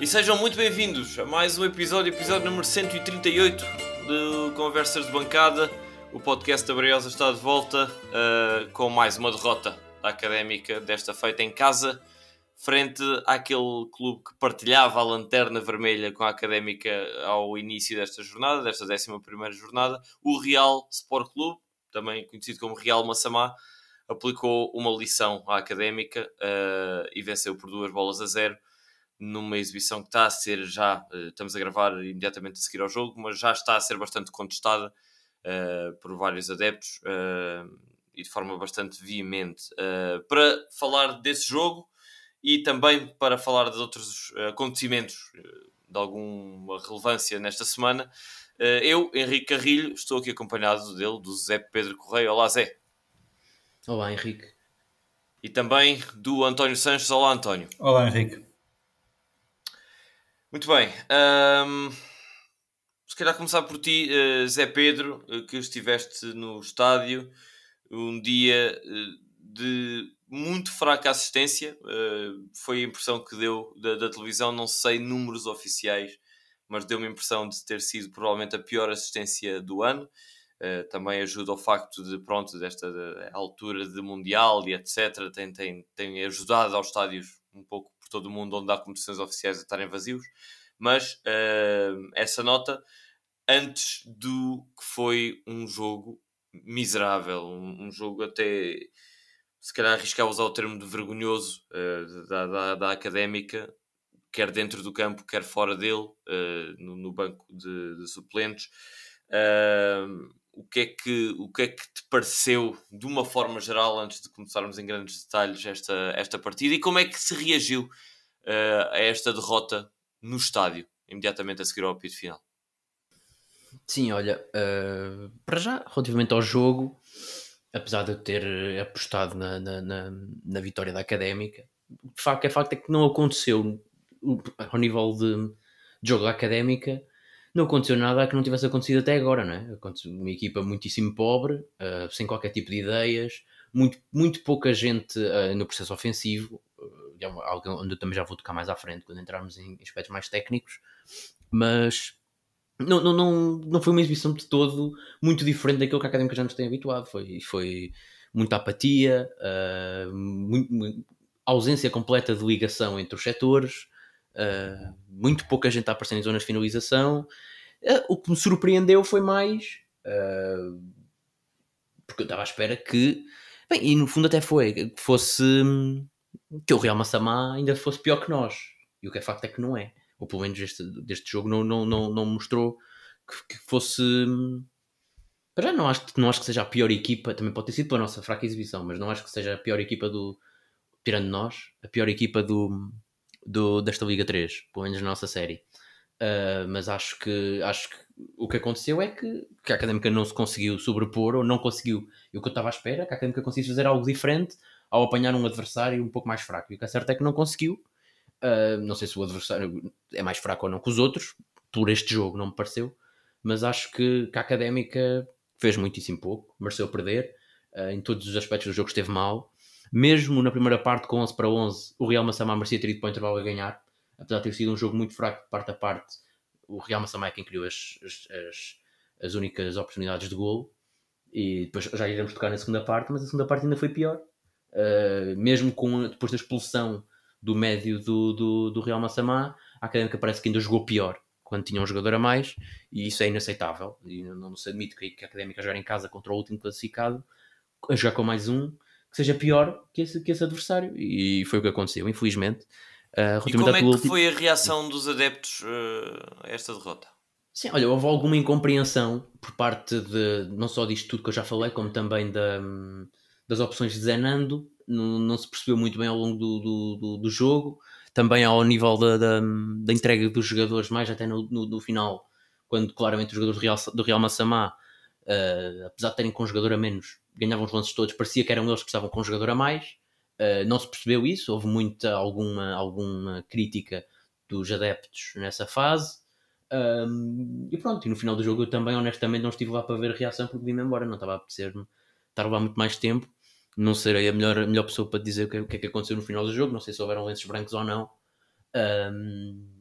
E sejam muito bem-vindos a mais um episódio, episódio número 138 de Conversas de Bancada. O podcast da Briosa está de volta uh, com mais uma derrota da Académica, desta feita em casa, frente àquele clube que partilhava a lanterna vermelha com a Académica ao início desta jornada, desta 11 jornada, o Real Sport Clube, também conhecido como Real Massamá, aplicou uma lição à Académica uh, e venceu por duas bolas a zero numa exibição que está a ser já, uh, estamos a gravar imediatamente a seguir ao jogo, mas já está a ser bastante contestada uh, por vários adeptos uh, e de forma bastante veemente. para falar desse jogo e também para falar de outros acontecimentos de alguma relevância nesta semana, eu, Henrique Carrilho, estou aqui acompanhado dele, do Zé Pedro Correia. Olá, Zé. Olá, Henrique. E também do António Sanches. Olá, António. Olá, Henrique. Muito bem. Um, se calhar começar por ti, uh, Zé Pedro, uh, que estiveste no estádio um dia uh, de muito fraca assistência. foi a impressão que deu da, da, televisão, não sei números oficiais, mas deu-me a impressão de ter sido provavelmente a pior assistência do ano. também ajuda o facto de, pronto, desta de, altura de Mundial e etc. Tem, tem, tem ajudado aos estádios um pouco por todo o mundo onde há competições oficiais a estarem vazios, mas uh, essa nota antes do que foi um jogo miserável, um, um jogo até se calhar arriscar usar o termo de vergonhoso uh, da, da, da, académica, quer dentro do campo, quer fora dele, uh, no, no, banco de, de suplentes. Uh, o que, é que, o que é que te pareceu, de uma forma geral, antes de começarmos em grandes detalhes, esta, esta partida e como é que se reagiu uh, a esta derrota no estádio, imediatamente a seguir ao apito final? Sim, olha, uh, para já, relativamente ao jogo, apesar de eu ter apostado na, na, na, na vitória da Académica, de facto, é facto é que não aconteceu ao nível de jogo da Académica não aconteceu nada que não tivesse acontecido até agora, não é? Aconteceu uma equipa muitíssimo pobre, uh, sem qualquer tipo de ideias, muito, muito pouca gente uh, no processo ofensivo, uh, algo onde eu também já vou tocar mais à frente quando entrarmos em aspectos mais técnicos, mas não, não, não, não foi uma exibição de todo muito diferente daquilo que a Académica já nos tem habituado. Foi, foi muita apatia, muito, ausência completa de ligação entre os setores, Uh, muito pouca gente a aparecer em zonas de finalização. Uh, o que me surpreendeu foi mais. Uh, porque eu estava à espera que. Bem, e no fundo até foi que fosse. que o Real Massamá ainda fosse pior que nós. E o que é facto é que não é. Ou pelo menos este, deste jogo não, não, não, não mostrou que, que fosse. Para já não acho, não acho que seja a pior equipa, também pode ter sido pela nossa fraca exibição, mas não acho que seja a pior equipa do. Tirando nós, a pior equipa do, do, desta Liga 3, pelo menos na nossa série. Uh, mas acho que, acho que o que aconteceu é que, que a Académica não se conseguiu sobrepor ou não conseguiu, e o que eu estava à espera, que a Académica conseguisse fazer algo diferente ao apanhar um adversário um pouco mais fraco. E o que é certo é que não conseguiu. Uh, não sei se o adversário é mais fraco ou não que os outros, por este jogo não me pareceu, mas acho que, que a Académica fez muitíssimo pouco, mereceu perder. Uh, em todos os aspectos do jogo esteve mal mesmo na primeira parte com 11 para 11, o Real Massamá merecia ter ido para o intervalo a ganhar, apesar de ter sido um jogo muito fraco de parte a parte. O Real Massamá é quem criou as, as, as únicas oportunidades de golo e depois já iremos tocar na segunda parte, mas a segunda parte ainda foi pior. Uh, mesmo com, depois da expulsão do médio do, do, do Real Massamá, a Académica parece que ainda jogou pior quando tinha um jogador a mais e isso é inaceitável. E não, não se admite que a Académica jogar em casa contra o último classificado, a jogar com mais um que seja pior que esse, que esse adversário. E foi o que aconteceu, infelizmente. Uh, e como é que último... foi a reação dos adeptos uh, a esta derrota? Sim, olha, houve alguma incompreensão por parte de não só disto tudo que eu já falei, como também da, das opções de Zenando. Não, não se percebeu muito bem ao longo do, do, do, do jogo. Também ao nível da, da, da, entrega dos jogadores, mais até no, no, no final, quando claramente os jogadores do Real, do Real Massamá, uh, apesar de terem com um jogador a menos, ganhavam os lances todos, parecia que eram eles que estavam com um jogador a mais. Uh, não se percebeu isso, houve muita alguma, alguma crítica dos adeptos nessa fase. Um, e pronto, e no final do jogo eu também honestamente não estive lá para ver a reação porque vim-me embora, não estava a apetecer-me estar lá muito mais tempo. Não serei a melhor, a melhor pessoa para dizer o que, o que é que aconteceu no final do jogo, não sei se houveram lenços brancos ou não. Um,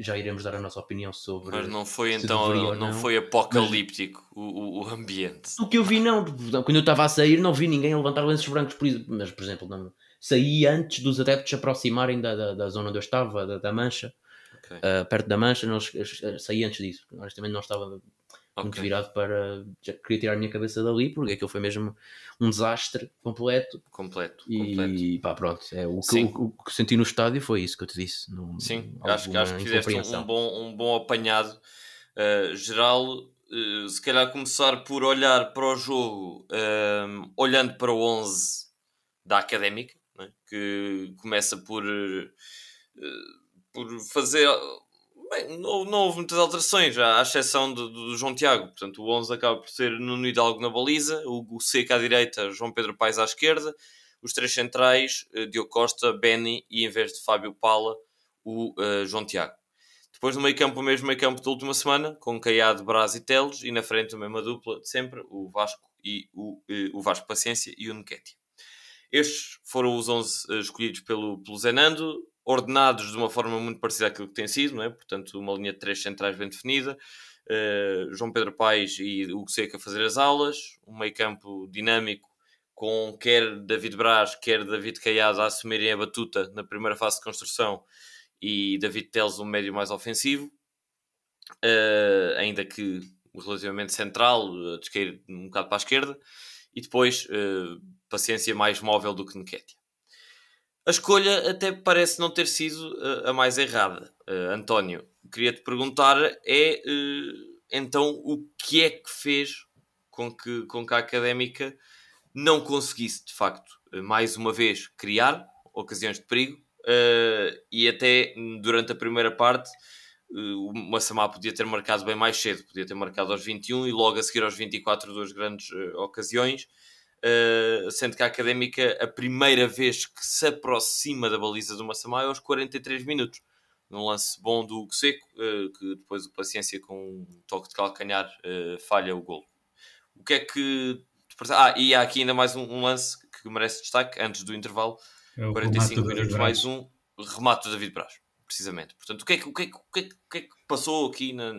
já iremos dar a nossa opinião sobre. Mas não foi então, não, não, foi apocalíptico mas, o, o, ambiente. O que eu vi, não. Quando eu estava a sair, não vi ninguém levantar lenços brancos. Por, mas, por exemplo, não, saí antes dos adeptos se aproximarem da, da, da, zona onde eu estava, da, da Mancha, okay. uh, perto da Mancha. Nós, saí antes disso. Honestamente, não estava okay. muito virado para. Já queria tirar a minha cabeça dali, porque aquilo foi mesmo um desastre completo. Completo. E completo. pá, pronto. É, o, que, o, o, que senti no estádio foi isso que eu te disse. Sim, acho, acho que fizeste um, bom, um bom apanhado uh, geral. Uh, se calhar começar por olhar para o jogo, uh, olhando para o 11 da Académica, né? que começa por, por fazer Bem, não, não, houve muitas alterações, à exceção do, do, João Tiago. Portanto, o 11 acaba por ser Nuno Hidalgo na baliza, o Seca à direita, João Pedro Paes à esquerda, os três centrais, uh, Diogo Costa, Benny e, em vez de Fábio Pala, o uh, João Tiago. Depois no meio campo, o mesmo meio campo da última semana, com Caiado, Braz e Teles, e na frente a mesma dupla de sempre, o Vasco e o, uh, o Vasco Paciência e o Nketiah. Estes foram os 11 escolhidos pelo, pelo Zenando ordenados de uma forma muito parecida àquilo que tem sido, não é? portanto, uma linha de três centrais bem definida. Uh, João Pedro Paes e o Seca a fazer as aulas, um meio campo dinâmico com quer David Braz, quer David Caiado a assumirem a batuta na primeira fase de construção e David Teles um médio mais ofensivo, uh, ainda que relativamente central, descair um bocado para a esquerda, e depois uh, paciência mais móvel do que Nketiah. A escolha até parece não ter sido uh, a mais errada. Uh, António, queria-te perguntar é uh, então o que é que fez com que, com que a Académica não conseguisse, de facto, mais uma vez, criar ocasiões de perigo e até durante a primeira parte o Massamá podia ter marcado bem mais cedo, podia ter marcado aos 21 e logo a seguir aos 24 duas grandes ocasiões Uh, sendo que a Académica, a primeira vez que se aproxima da baliza do Massamá é aos 43 minutos. Num lance bom do Hugo Seco, uh, que depois o Paciência com um toque de calcanhar uh, falha o gol. O que é que... Ah, e há aqui ainda mais um, um lance que merece destaque, antes do intervalo. É 45 minutos mais um, remate do David Braz. Precisamente. Portanto, o que é que, o que, é que, o que, é que, é passou aqui? Na...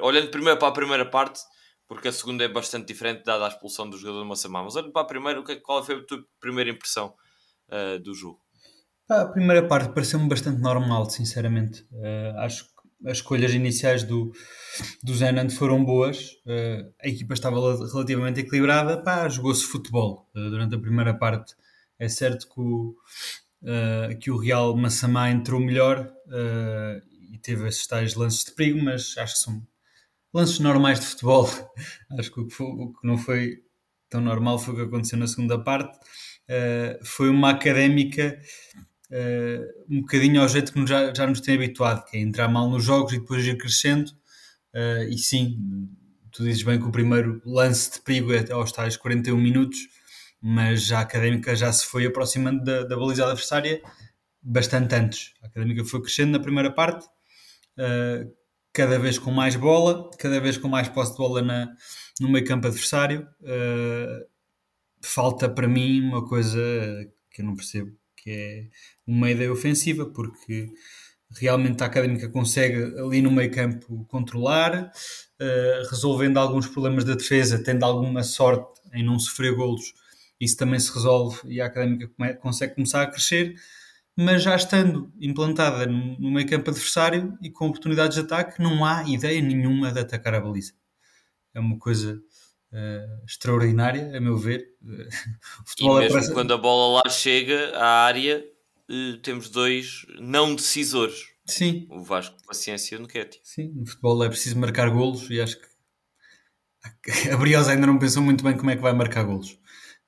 Olhando primeiro para a primeira parte porque a segunda é bastante diferente, dada a expulsão do jogador do Massamá. Mas olha para a primeira, é qual foi a tua primeira impressão uh, do jogo? A primeira parte pareceu-me bastante normal, sinceramente. Uh, acho que as escolhas iniciais do, do Zenand foram boas. Uh, a equipa estava relativamente equilibrada. Jogou-se futebol durante a primeira parte. É certo que o, que o Real Massamá entrou melhor e teve esses tais lances de perigo, mas acho que são lances normais de futebol. Acho que o que, foi, o que, não foi tão normal foi o que aconteceu na segunda parte. Uh, foi uma académica uh, um bocadinho ao jeito que já, já nos tem habituado, que é entrar mal nos jogos e depois ir crescendo. Uh, e sim, tu dizes bem que o primeiro lance de perigo é aos tais 41 minutos, mas a académica já se foi aproximando da, da baliza adversária bastante antes. A académica foi crescendo na primeira parte. Uh, cada vez com mais bola, cada vez com mais posse de bola na, no meio campo adversário. Uh, falta para mim uma coisa que eu não percebo, que é uma ideia ofensiva, porque realmente a Académica consegue ali no meio campo controlar, uh, resolvendo alguns problemas da defesa, tendo alguma sorte em não sofrer golos, isso também se resolve e a Académica consegue começar a crescer mas já estando implantada no meio campo adversário e com oportunidades de ataque, não há ideia nenhuma de atacar a baliza. É uma coisa uh, extraordinária, a meu ver. o futebol e mesmo parece... quando a bola lá chega à área, uh, temos dois não decisores. Sim. O Vasco, paciência no Ketty. Sim, no futebol é preciso marcar golos e acho que a Briosa ainda não pensou muito bem como é que vai marcar golos.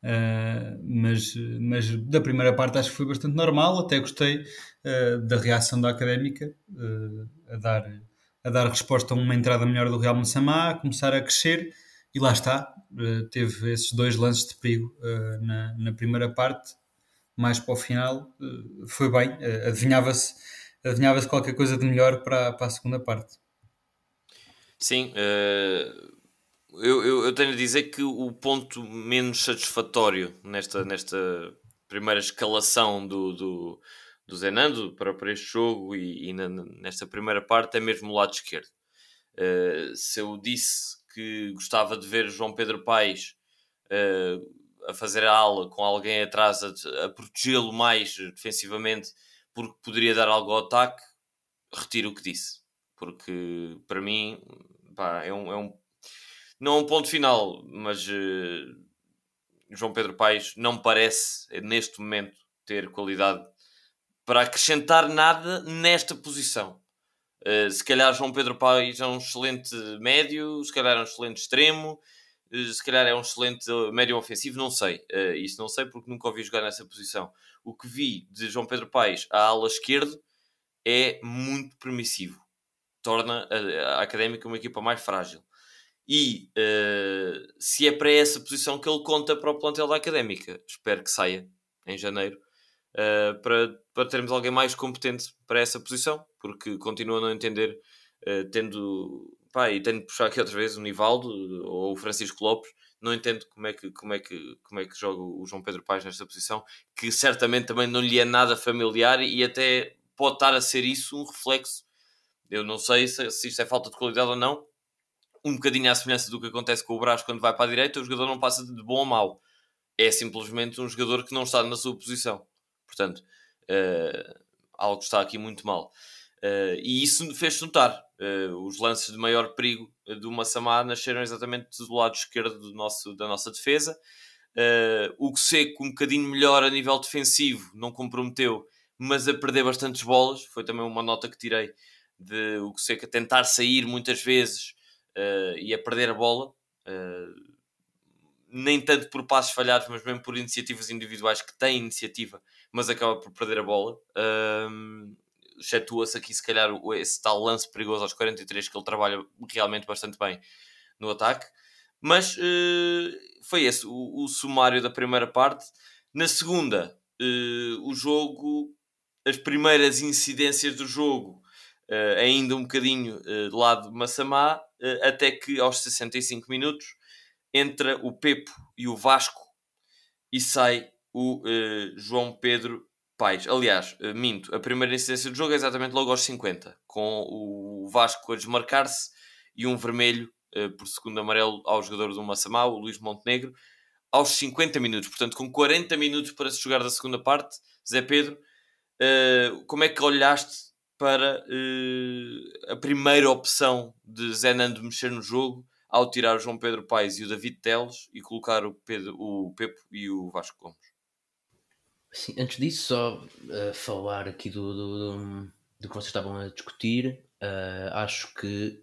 Uh, mas, mas da primeira parte acho que foi bastante normal, até gostei uh, da reação da académica uh, a, dar, a dar resposta a uma entrada melhor do Real Massamá, a começar a crescer e lá está, teve esses dois lances de perigo na, na primeira parte, mais para o final foi bem, adivinhava-se adivinhava qualquer coisa de melhor para, para a segunda parte. Sim, eu, eu, eu, tenho a dizer que o ponto menos satisfatório nesta, nesta primeira escalação do, do, do Zenando para, para este jogo e, e na, nesta primeira parte é mesmo o lado esquerdo. Uh, se eu disse que gostava de ver João Pedro Paes uh, a fazer a ala com alguém atrás a, a protegê-lo mais defensivamente porque poderia dar algo ao ataque, retiro o que disse. Porque para mim pá, é, um, é um. Não é um ponto final, mas uh, João Pedro Paes não parece, neste momento, ter qualidade para acrescentar nada nesta posição. Uh, se calhar João Pedro Paes é um excelente médio, se calhar é um excelente extremo, uh, se calhar é um excelente médio ofensivo, não sei. Uh, isso não sei porque nunca ouvi jogar nessa posição. O que vi de João Pedro Paes à ala esquerda é muito permissivo. Torna a, a Académica uma equipa mais frágil. E se é para essa posição que ele conta para o plantel da Académica, espero que saia em janeiro uh, para, para termos alguém mais competente para essa posição, porque continuo a não entender, uh, tendo, pá, e tendo de puxar aqui outra vez o Nivaldo ou o Francisco Lopes, não entendo como é que, como é que, como é que joga o João Pedro Paes nesta posição, que certamente também não lhe é nada familiar e até pode estar a ser isso um reflexo. Eu não sei se, se isto é falta de qualidade ou não, um bocadinho à semelhança do que acontece com o Brás quando vai para a direita, o jogador não passa de bom a mau. É simplesmente um jogador que não está na sua posição. Portanto, uh, algo está aqui muito mal. Uh, e isso fez notar. Uh, os lances de maior perigo do Massamá nasceram exatamente do lado esquerdo do nosso, da nossa defesa. O Seco, um bocadinho melhor a nível defensivo, não comprometeu, mas a perder bastantes bolas. Foi também uma nota que tirei de o Seco a tentar sair muitas vezes e a perder a bola nem tanto por passos falhados, mas mesmo por iniciativas individuais que têm iniciativa, mas acaba por perder a bola. Um, Excetua-se aqui, se calhar, esse tal lance perigoso aos 43 que ele trabalha realmente bastante bem no ataque. Mas uh, foi esse o, o, sumário da primeira parte. Na segunda, uh, o jogo, as primeiras incidências do jogo, uh, ainda um bocadinho do lado de Massamá, até que aos 65 minutos entra o Pepo e o Vasco e sai o uh, João Pedro Paes. Aliás, uh, minto, a primeira incidência do jogo é exatamente logo aos 50, com o Vasco a desmarcar-se e um vermelho uh, por segundo amarelo ao jogador do Massamá, o Luís Montenegro, aos 50 minutos. Portanto, com 40 minutos para se jogar da segunda parte, Zé Pedro, como é que olhaste para a primeira opção de Zé Nando mexer no jogo ao tirar o João Pedro Paes e o David Teles e colocar o, Pedro, o Pepo e o Vasco Gomes. Sim, antes disso, só uh, falar aqui do, do, do, do, que vocês estavam a discutir, uh, acho que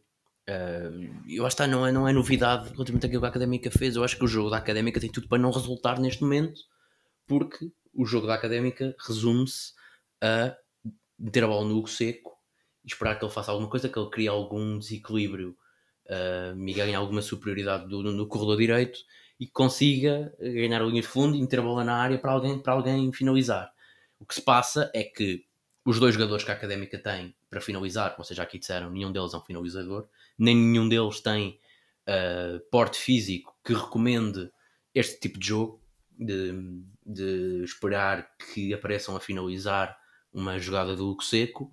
uh, eu acho que não é, não é novidade relativamente àquilo que a Académica fez. Eu acho que o jogo da Académica tem tudo para não resultar neste momento, porque o jogo da Académica resume-se a meter a bola no Hugo seco e esperar que ele faça alguma coisa, que ele crie algum desequilíbrio uh, e ganhe alguma superioridade do, no corredor direito e consiga ganhar a linha de fundo e meter a bola na área para alguém, para alguém finalizar. O que se passa é que os dois jogadores que a Académica tem para finalizar, como vocês já aqui disseram, nenhum deles é um finalizador, nem nenhum deles tem uh, porte físico que recomende este tipo de jogo, de, de esperar que apareçam a finalizar uma jogada do Luco Seco.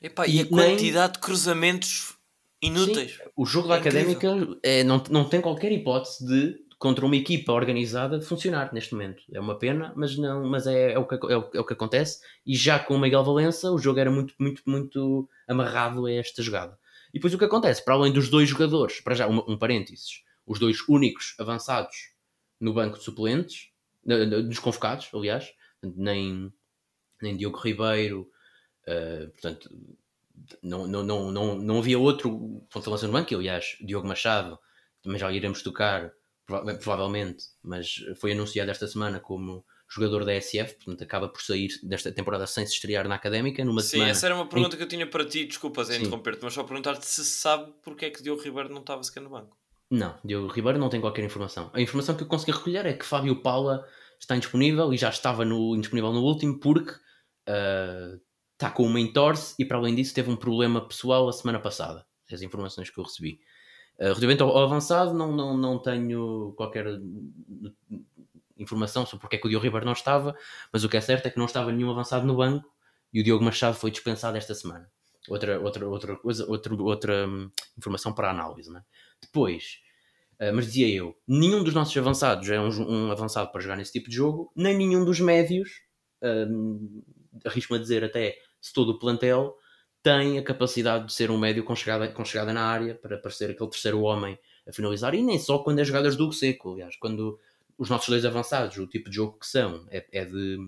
Epá, e, e a quantidade nem... de cruzamentos inúteis. Sim, o jogo é da Académica é, não, não tem qualquer hipótese de contra uma equipa organizada funcionar neste momento. É uma pena, mas não, mas é, é, o, que, é, o, é o que acontece. E já com o Miguel Valença, o jogo era muito, muito, muito amarrado a esta jogada. E depois o que acontece? Para além dos dois jogadores, para já, um, um parênteses, os dois únicos avançados no banco de suplentes, dos convocados, aliás, nem, nem Diogo Ribeiro, uh, portanto, não, não, não, não, não havia outro ponto de lança no banco, aliás, Diogo Machado, também já iremos tocar, provavelmente, mas foi anunciado esta semana como jogador da SF, portanto acaba por sair desta temporada sem se estrear na Académica. Numa Sim, semana essa era uma pergunta que eu tinha para ti, desculpas em interromper-te, mas só perguntar-te se sabe porque é que Diogo Ribeiro não estava sequer no banco. Não, Diogo Ribeiro não tem qualquer informação. A informação que eu consegui recolher é que Fábio Paula está indisponível e já estava no, indisponível no último porque uh, está com uma entorse e para além disso teve um problema pessoal a semana passada. As informações que eu recebi. Uh, relativamente ao, ao, avançado, não, não, não tenho qualquer informação sobre porque é que o Diogo Ribeiro não estava, mas o que é certo é que não estava nenhum avançado no banco e o Diogo Machado foi dispensado esta semana. Outra, outra, outra coisa, outra, outra hum, informação para análise. Né? Depois, uh, mas dizia eu, nenhum dos nossos avançados é um, um, avançado para jogar nesse tipo de jogo, nem nenhum dos médios, uh, arrisco-me a dizer até se todo o plantel, tem a capacidade de ser um médio com chegada, com chegada na área para parecer aquele terceiro homem a finalizar, e nem só quando é jogadas do seco, aliás, quando os nossos dois avançados, o tipo de jogo que são, é, é de.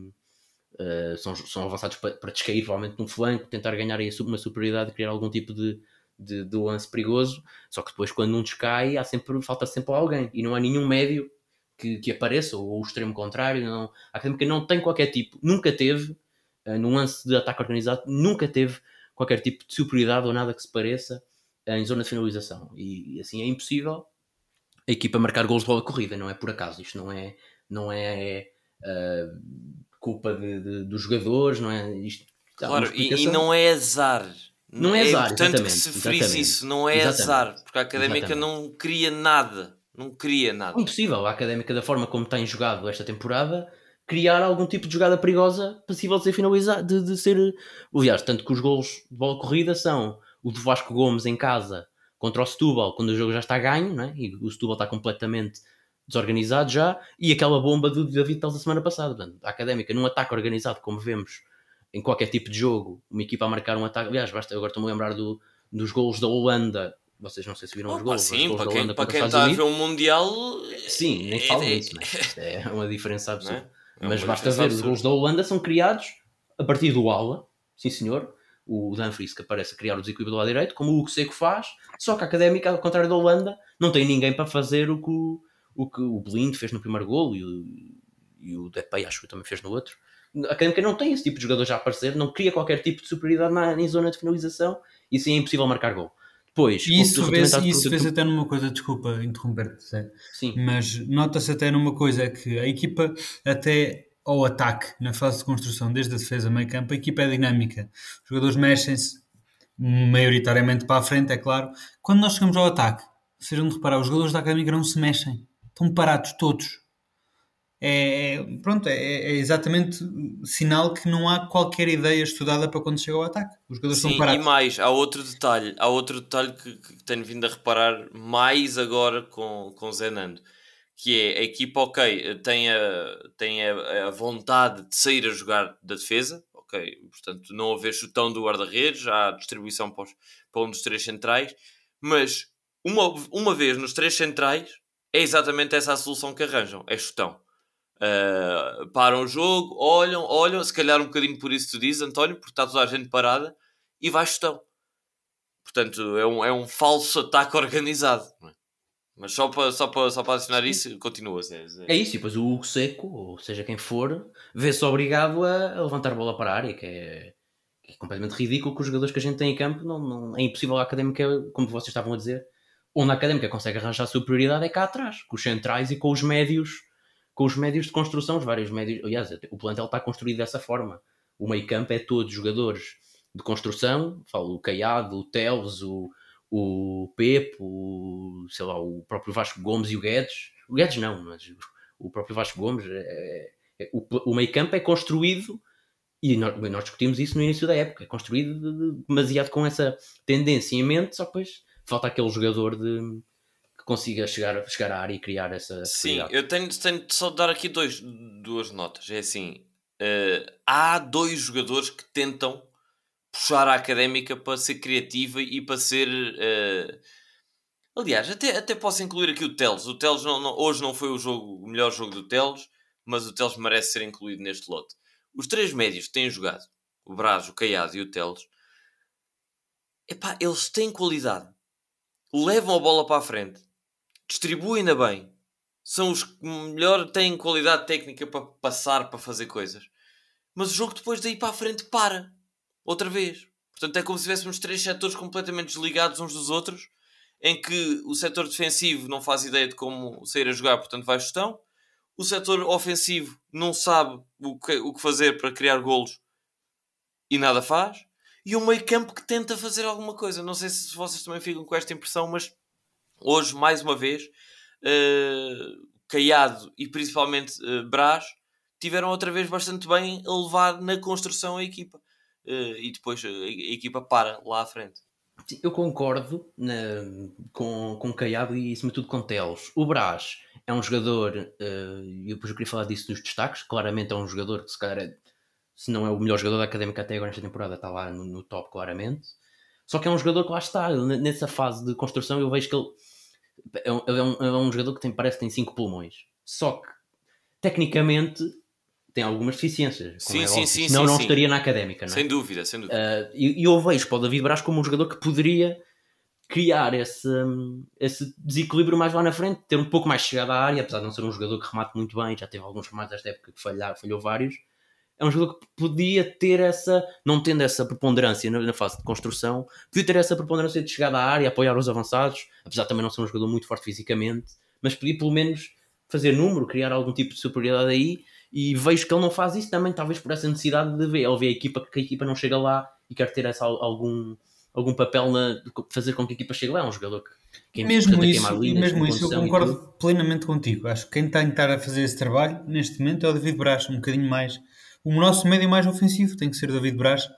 Uh, são, são avançados para, para descair, provavelmente no flanco, tentar ganhar aí uma superioridade, criar algum tipo de, de, de, lance perigoso. Só que depois, quando um descai, há sempre, falta sempre alguém e não há nenhum médio que, que apareça, ou o extremo contrário. Não, a académica não tem qualquer tipo, nunca teve, no lance de ataque organizado, nunca teve qualquer tipo de superioridade ou nada que se pareça uh, em zona de finalização. E, e assim é impossível a equipa marcar gols de bola corrida, não é por acaso. Isto não é, não é uh, culpa de, de, dos jogadores, não é isto. Claro, e, e, não é azar. Não é, é azar, importante que se frise isso, não é exatamente. azar, porque a académica exatamente. não cria nada. Não cria nada. É impossível a académica, da forma como tem jogado esta temporada, criar algum tipo de jogada perigosa passível de ser finalizada, de, de ser. Aliás, tanto que os gols de bola corrida são o do Vasco Gomes em casa contra o Setúbal, quando o jogo já está ganho, né? e o Setúbal está completamente desorganizado já, e aquela bomba do David Tels da semana passada. Portanto, a Académica, num ataque organizado, como vemos em qualquer tipo de jogo, uma equipa a marcar um ataque. Aliás, basta, agora estou-me a lembrar do, dos gols da Holanda. Vocês não sei se viram oh, os gols. Sim, para quem, para quem está a ver o Mundial. Sim, nem é, falo é, disso, mas é uma diferença absurda. É? Mas basta ver, absurda. os gols da Holanda são criados a partir do aula, sim senhor, o Dumfries que aparece a criar o desequilíbrio do lado direito, como o Hugo Seco faz, só que a Académica, ao contrário da Holanda, não tem ninguém para fazer o que o, o, que o Blind fez no primeiro golo e o, e o Depay acho que também fez no outro. A Académica não tem esse tipo de jogador já a aparecer, não cria qualquer tipo de superioridade na, em zona de finalização e assim é impossível marcar gol. Depois, e isso vê isso vê até numa coisa, desculpa interromper-te, mas nota-se até numa coisa que a equipa até ao ataque na fase de construção, desde a defesa meio campo, a equipa é dinâmica. Os jogadores mexem-se maioritariamente para a frente, é claro. Quando nós chegamos ao ataque, sejam de reparar, os jogadores da Académica não se mexem. Estão parados todos. É, pronto, é, é, exatamente sinal que não há qualquer ideia estudada para quando chega ao ataque. Os jogadores Sim, estão parados. E mais, há outro detalhe, há outro detalhe que, que tenho vindo a reparar mais agora com, com Zenando que é a equipa, ok, tem a, tem a, a vontade de sair a jogar da defesa, ok, portanto não haver chutão do guarda-redes, há distribuição para, os, para um dos três centrais, mas uma, uma vez nos três centrais é exatamente essa a solução que arranjam, é chutão. Uh, param o jogo, olham, olham, se calhar um bocadinho por isso tu dizes, António, porque está toda a gente parada e vai chutão. Portanto, é um, é um falso ataque organizado. É? Mas só para, só para, só para adicionar isso, continua. É, é isso, e depois o Hugo Seco, ou seja quem for, vê-se obrigado a, levantar a bola para a área, que é, que é, completamente ridículo que os jogadores que a gente tem em campo não, não, é impossível a académica, como vocês estavam a dizer, onde a académica consegue arranjar superioridade é cá atrás, com os centrais e com os médios, com os médios de construção, os vários médios. Aliás, o plantel está construído dessa forma. O meio campo é todo jogadores de construção, falo o Caiado, o Teles, o o Pepe, o, sei lá, o próprio Vasco Gomes e o Guedes. O Guedes não, mas o próprio Vasco Gomes. É, é, é o, o meio campo é construído, e nós, nós, discutimos isso no início da época, é construído demasiado com essa tendência em mente, só que depois falta aquele jogador de, consiga chegar, chegar à área e criar essa. Sim, eu tenho, tenho só de dar aqui dois, duas notas. É assim: uh, há dois jogadores que tentam puxar a académica para ser criativa e para ser. Uh... Aliás, até, até posso incluir aqui o Teles. O Teles não, não, hoje não foi o, jogo, o melhor jogo do Teles, mas o Teles merece ser incluído neste lote. Os três médios que têm jogado, o Braz, o Caiado e o Teles, epá, eles têm qualidade. Levam a bola para a frente. Distribuem-na bem. São os que melhor têm qualidade técnica para passar, para fazer coisas. Mas o jogo depois daí para a frente para outra vez. Portanto, é como se tivéssemos três setores completamente desligados uns dos outros, em que o setor defensivo não faz ideia de como sair a jogar, portanto vai gestão. O setor ofensivo não sabe o que, o que fazer para criar golos e nada faz. E o meio campo que tenta fazer alguma coisa. Não sei se vocês também ficam com esta impressão, mas hoje, mais uma vez, uh, Caiado e principalmente uh, Brás tiveram outra vez bastante bem a levar na construção a equipa. uh, e depois a, a, equipa para lá à frente. Eu concordo na, com, com Caiado e, acima de tudo, com Teles. O Brás é um jogador, uh, e depois eu queria falar disso nos destaques. Claramente é um jogador que, se calhar, é, se não é o melhor jogador da académica até agora nesta temporada, está lá no, no top, claramente. Só que é um jogador que lá está, nessa fase de construção, eu vejo que ele é um, é um, é um jogador que tem, parece que tem 5 pulmões. Só que, tecnicamente, tem algumas deficiências. Sim, é sim, sim. Senão sim, não sim. estaria na académica, não é? Sem dúvida, sem dúvida. Uh, e, e eu vejo para o David Braz como um jogador que poderia criar esse, esse desequilíbrio mais lá na frente, ter um pouco mais chegada à área, apesar de não ser um jogador que remate muito bem, já teve alguns remates desta época que falhar, falhou vários. É um jogador que podia ter essa, não tendo essa preponderância na, fase de construção, podia ter essa preponderância de chegada à área, apoiar os avançados, apesar de também não ser um jogador muito forte fisicamente, mas podia pelo menos fazer número, criar algum tipo de superioridade aí e vejo que ele não faz isso também, talvez por essa necessidade de ver, ele vê a equipa que a equipa não chega lá e quer ter essa, algum, algum papel na fazer com que a equipa chegue lá. É um jogador que, que é mesmo isso, linhas, mesmo isso eu concordo plenamente contigo. Acho que quem tem que estar a fazer esse trabalho neste momento é o David Braz, um bocadinho mais. O nosso médio mais ofensivo tem que ser o David Braz.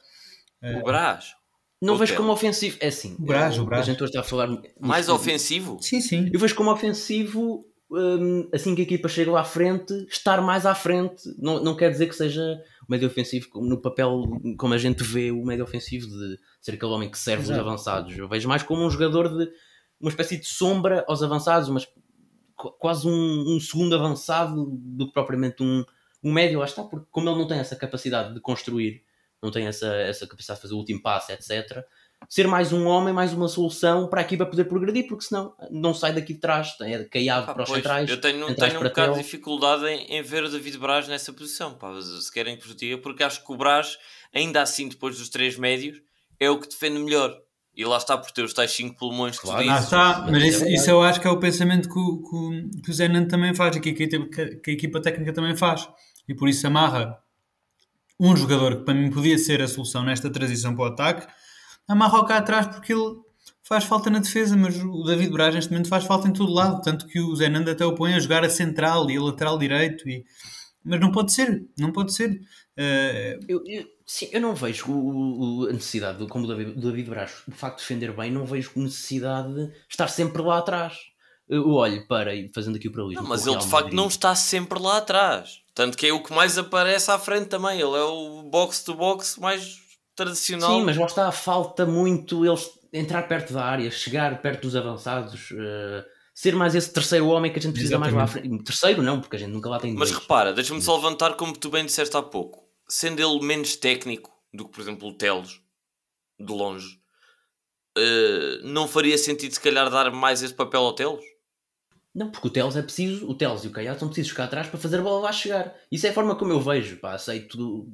O Braz? Não vejo como ofensivo. É assim. O Braz, o Braz. A gente hoje está a falar. Mais ofensivo? Sim, sim. Eu vejo como ofensivo um, assim que a equipa chega lá à frente, estar mais à frente. Não, não quer dizer que seja o médio ofensivo no papel como a gente vê o médio ofensivo de ser aquele homem que serve Exato. os avançados. Eu vejo mais como um jogador de uma espécie de sombra aos avançados, mas quase um, um segundo avançado do que propriamente um, um médio. Lá está, porque como ele não tem essa capacidade de construir, não tem essa, essa capacidade de fazer o último passo, etc ser mais um homem, mais uma solução para a equipa poder progredir, porque senão não sai daqui de trás, é caiado ah, para os pois, centrais. Eu tenho, tenho um bocado de dificuldade em, em, ver o David Braz nessa posição, pá, se querem que vos diga, porque acho que o Braz, ainda assim, depois dos três médios, é o que defende melhor. E lá está por ter os tais 5 pulmões que claro. tu dizes. Ah, está, mas isso, isso, eu acho que é o pensamento que o, que, que o Zé Nando também faz, e que, que, que a equipa técnica também faz. E por isso amarra um jogador que para mim podia ser a solução nesta transição para o ataque, amarra cá atrás porque ele faz falta na defesa, mas o David Braz neste momento faz falta em todo lado, tanto que o Zé Nando até o põe a jogar a central e a lateral direito, e... mas não pode ser, não pode ser. Uh... Eu, eu, sim, eu não vejo o, o, a necessidade, como o David, o David Braz, de facto defender bem, não vejo necessidade de estar sempre lá atrás. Eu olho para, fazendo aqui o paralelismo. Não, mas ele de facto Madrid. não está sempre lá atrás. Tanto que é o que mais aparece à frente também. Ele é o box-to-box mais tradicional. Sim, mas lá está, falta muito eles entrar perto da área, chegar perto dos avançados, uh, ser mais esse terceiro homem que a gente precisa Exatamente. mais lá à frente. Terceiro não, porque a gente nunca lá tem Mas repara, deixa-me só levantar como tu bem disseste há pouco. Sendo ele menos técnico do que, por exemplo, o Teles, de longe, uh, não faria sentido se calhar dar mais esse papel ao Teles? Não, porque o Teles é preciso, o Teles e o Caiado são precisos ficar atrás para fazer a bola lá chegar. Isso é a forma como eu vejo, pá, aceito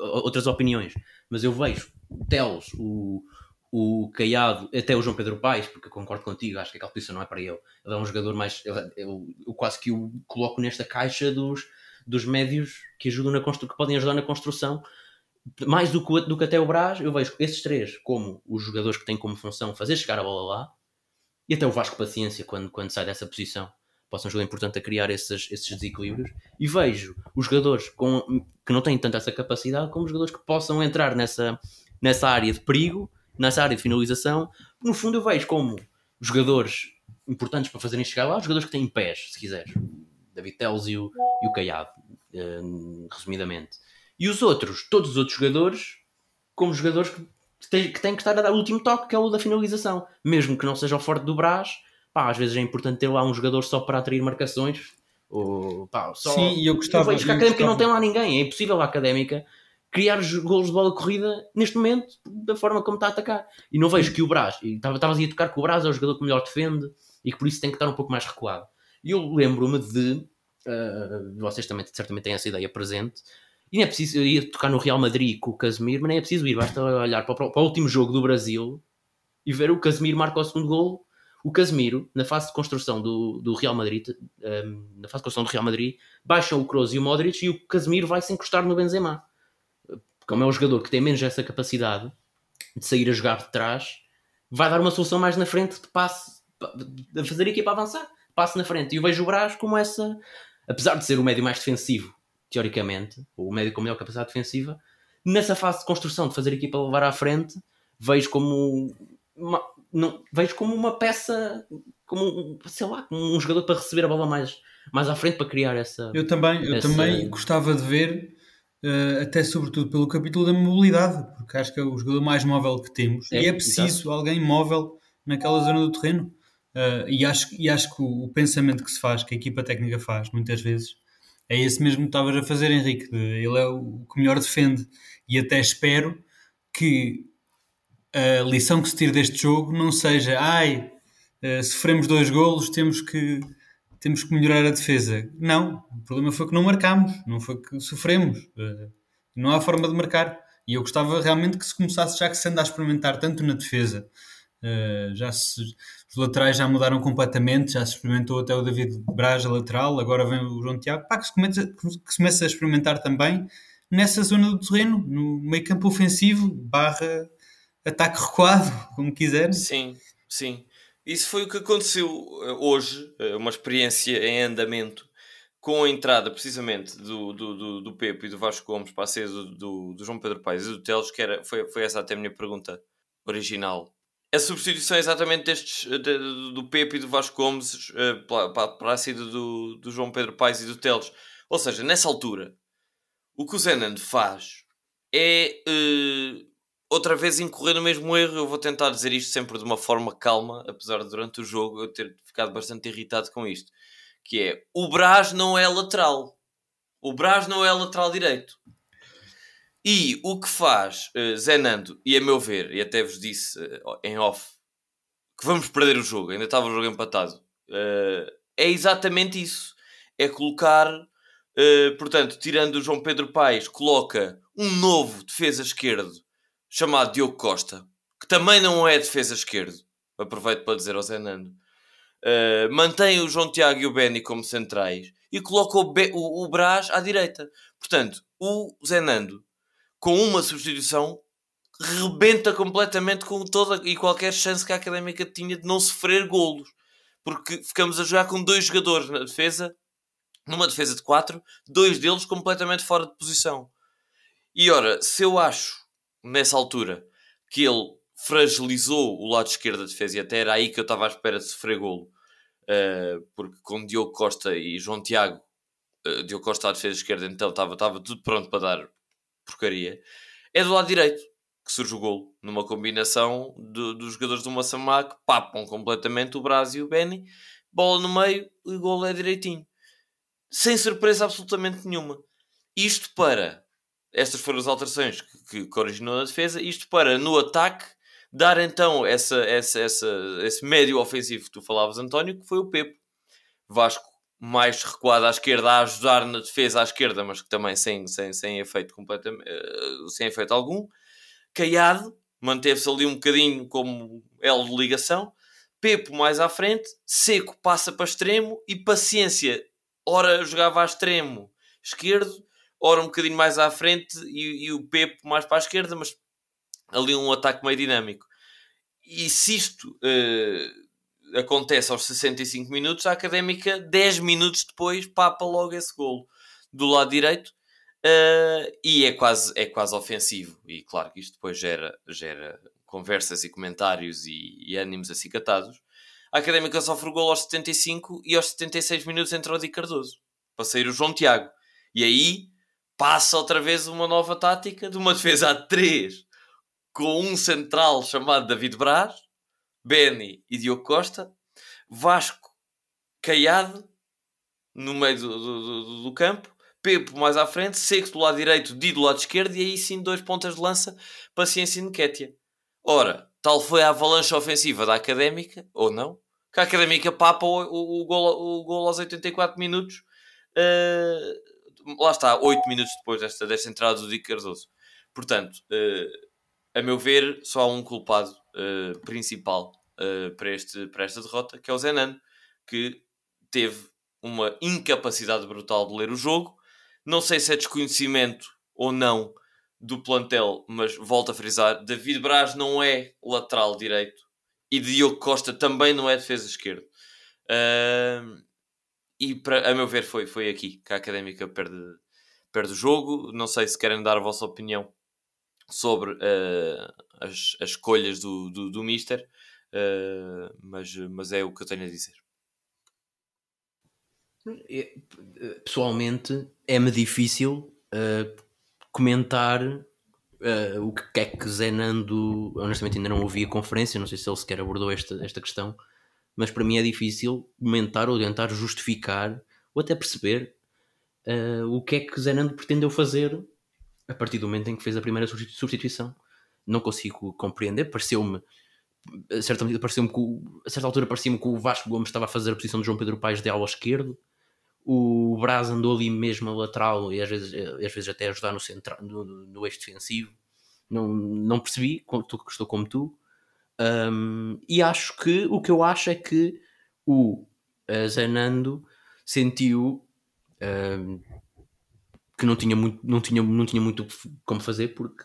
outras opiniões, mas eu vejo o Teles, o, o Caiado, até o João Pedro Paes, porque eu concordo contigo, acho que aquela posição não é para ele. Ele é um jogador mais. Eu, eu quase que o coloco nesta caixa dos, dos médios que ajudam na constru, que podem ajudar na construção. Mais do que, do que até o Brás, eu vejo esses três como os jogadores que têm como função fazer chegar a bola lá e até o Vasco Paciência, quando, quando sai dessa posição, ser um jogador importante a criar esses, esses desequilíbrios. E vejo os jogadores com, que não têm tanta essa capacidade como os jogadores que possam entrar nessa, nessa área de perigo, nessa área de finalização. No fundo, eu vejo como jogadores importantes para fazerem chegar lá, jogadores que têm pés, se quiseres. David Teles e o, e o Caiado, uh, resumidamente. E os outros, todos os outros jogadores, como jogadores que que tem, que tem que estar a dar o último toque, que é o da finalização. Mesmo que não seja o forte do Brás, pá, às vezes é importante ter lá um jogador só para atrair marcações. Ou, pá, só... Sim, e eu gostava. Eu vejo que a Académica não tem lá ninguém, é impossível a Académica criar golos de bola corrida neste momento da forma como está a atacar. E não vejo que o Brás, estavas a tocar que o Brás é o jogador que melhor defende e que por isso tem que estar um pouco mais recuado. E eu lembro-me de, uh, vocês também certamente têm essa ideia presente, e não é preciso ir tocar no Real Madrid com o Casemiro, mas nem é preciso ir, basta olhar para o, para o último jogo do Brasil e ver o Casemiro marca o segundo gol. O Casemiro, na fase de construção do, do Real Madrid, um, na fase de construção do Real Madrid, baixam o Kroos e o Modric e o Casemiro vai se encostar no Benzema. Como é um jogador que tem menos essa capacidade de sair a jogar de trás, vai dar uma solução mais na frente de passe, de fazer a equipa avançar, passe na frente. E eu vejo o Brás como essa, apesar de ser o médio mais defensivo teoricamente, o médio com melhor capacidade defensiva, nessa fase de construção, de fazer a equipa levar à frente, vejo como uma, não, vejo como uma peça, como sei lá, como um jogador para receber a bola mais, mais à frente para criar essa. Eu também, eu essa... também gostava de ver, uh, até sobretudo pelo capítulo da mobilidade, porque acho que é o jogador mais móvel que temos é, e é preciso alguém móvel naquela zona do terreno. Uh, e, acho, e acho que o, o, pensamento que se faz, que a equipa técnica faz, muitas vezes, é esse mesmo que estavas a fazer, Henrique. Ele é o que melhor defende. E até espero que a lição que se tire deste jogo não seja ai, uh, sofremos dois golos, temos que, temos que melhorar a defesa. Não, o problema foi que não marcámos, não foi que sofremos. Uh, não há forma de marcar. E eu gostava realmente que se começasse já que se anda a experimentar tanto na defesa Uh, já se, os laterais já mudaram completamente, já se experimentou até o David Braz a lateral, agora vem o João Tiago, pá, que, se comece, que se comece a experimentar também nessa zona do terreno, no meio campo ofensivo, barra ataque recuado, como quiser. Sim, sim. Isso foi o que aconteceu eh, hoje, eh, uma experiência em andamento, com a entrada precisamente do, do, do, do Pepe e do Vasco Gomes para a saída do, do, do João Pedro Paes e do Teles, que era, foi, foi essa até a minha pergunta original a substituição exatamente destes de, do Pepe e do Vasco Gomes uh, para, para a saída do, do João Pedro Paes e do Teles. Ou seja, nessa altura, o que o Zenando faz é uh, outra vez incorrer no mesmo erro. Eu vou tentar dizer isto sempre de uma forma calma, apesar de durante o jogo eu ter ficado bastante irritado com isto. Que é, o Brás não é lateral. O Brás não é lateral direito. E o que faz uh, Zenando, e a meu ver, e até vos disse uh, em off, que vamos perder o jogo, ainda estava o jogo empatado, uh, é exatamente isso. É colocar, portanto, tirando o João Pedro Paes, coloca um novo defesa esquerdo chamado Diogo Costa, que também não é defesa esquerdo. Aproveito para dizer ao Zenando. Uh, mantém o João Tiago e o Benny como centrais e coloca o, Be o, o Brás à direita. Portanto, o Zenando com uma substituição, rebenta completamente com toda e qualquer chance que a Académica tinha de não sofrer golos. Porque ficamos a jogar com dois jogadores na defesa, numa defesa de quatro, dois deles completamente fora de posição. E ora, se eu acho, nessa altura, que ele fragilizou o lado esquerdo da defesa, e até era aí que eu estava à espera de sofrer golo, uh, porque com Diogo Costa e João Tiago, uh, Diogo Costa à defesa esquerda, então estava, estava tudo pronto para dar porcaria, é do lado direito que surge o golo, numa combinação de, dos jogadores do Massamá que papam completamente o Braz e o Benny, bola no meio e o golo é direitinho. Sem surpresa absolutamente nenhuma. Isto para, estas foram as alterações que, que, originou a defesa, isto para, no ataque, dar então essa, essa, essa, esse médio ofensivo que tu falavas, António, que foi o Pepe. Vasco mais recuado à esquerda a ajudar na defesa à esquerda, mas que também sem, sem, sem efeito completamente uh, sem efeito algum. Caiado manteve-se ali um bocadinho como elo de ligação. Pepo mais à frente, Seco passa para extremo e Paciência, ora jogava a extremo esquerdo, ora um bocadinho mais à frente e, e o Pepo mais para a esquerda, mas ali um ataque meio dinâmico. E se isto uh, acontece aos 65 minutos, a Académica, 10 minutos depois, papa logo esse golo do lado direito uh, e é quase, é quase ofensivo. E claro que isto depois gera, gera conversas e comentários e, e ânimos acicatados. A Académica sofre o golo aos 75 e aos 76 minutos entra o Di Cardoso para sair o João Tiago. E aí passa outra vez uma nova tática de uma defesa a 3 com um central chamado David Braz Benny e Diogo Costa, Vasco Caiado no meio do, do, do, do campo, Pepo mais à frente, Seco do lado direito, Di do lado esquerdo e aí sim dois pontas de lança, Paciência e Nequétia. Ora, tal foi a avalanche ofensiva da Académica, ou não, que a Académica papa o, o, o, gol, o gol aos 84 minutos, uh, lá está, 8 minutos depois desta, desta entrada do Di Cardoso. Portanto, uh, a meu ver, só há um culpado uh, principal uh, para, este, para esta derrota, que é o Zenan, que teve uma incapacidade brutal de ler o jogo. Não sei se é desconhecimento ou não do plantel, mas volto a frisar: David Braz não é lateral direito e Diogo Costa também não é defesa esquerda. Uh, e para, a meu ver, foi, foi aqui que a académica perde, perde o jogo. Não sei se querem dar a vossa opinião sobre uh, as, as escolhas do, do, do Mister, uh, mas, mas é o que eu tenho a dizer. Pessoalmente, é-me difícil uh, comentar o que é que Zenando. Honestamente, ainda não ouvi a conferência, não sei se ele sequer abordou esta, esta questão, mas para mim é difícil comentar ou tentar justificar ou até perceber o que é que Zenando pretendeu fazer a partir do momento em que fez a primeira substituição. Não consigo compreender, pareceu-me a certa, pareceu a certa altura parecia-me que o Vasco Gomes estava a fazer a posição de João Pedro Paes de ala esquerdo o Braz andou ali mesmo a lateral e às vezes, às vezes até ajudar no, central, no, no eixo defensivo. Não, não percebi, estou como tu. Um, e acho que o que eu acho é que o uh, Zenando sentiu um, que não tinha, muito, não, tinha, não tinha muito como fazer porque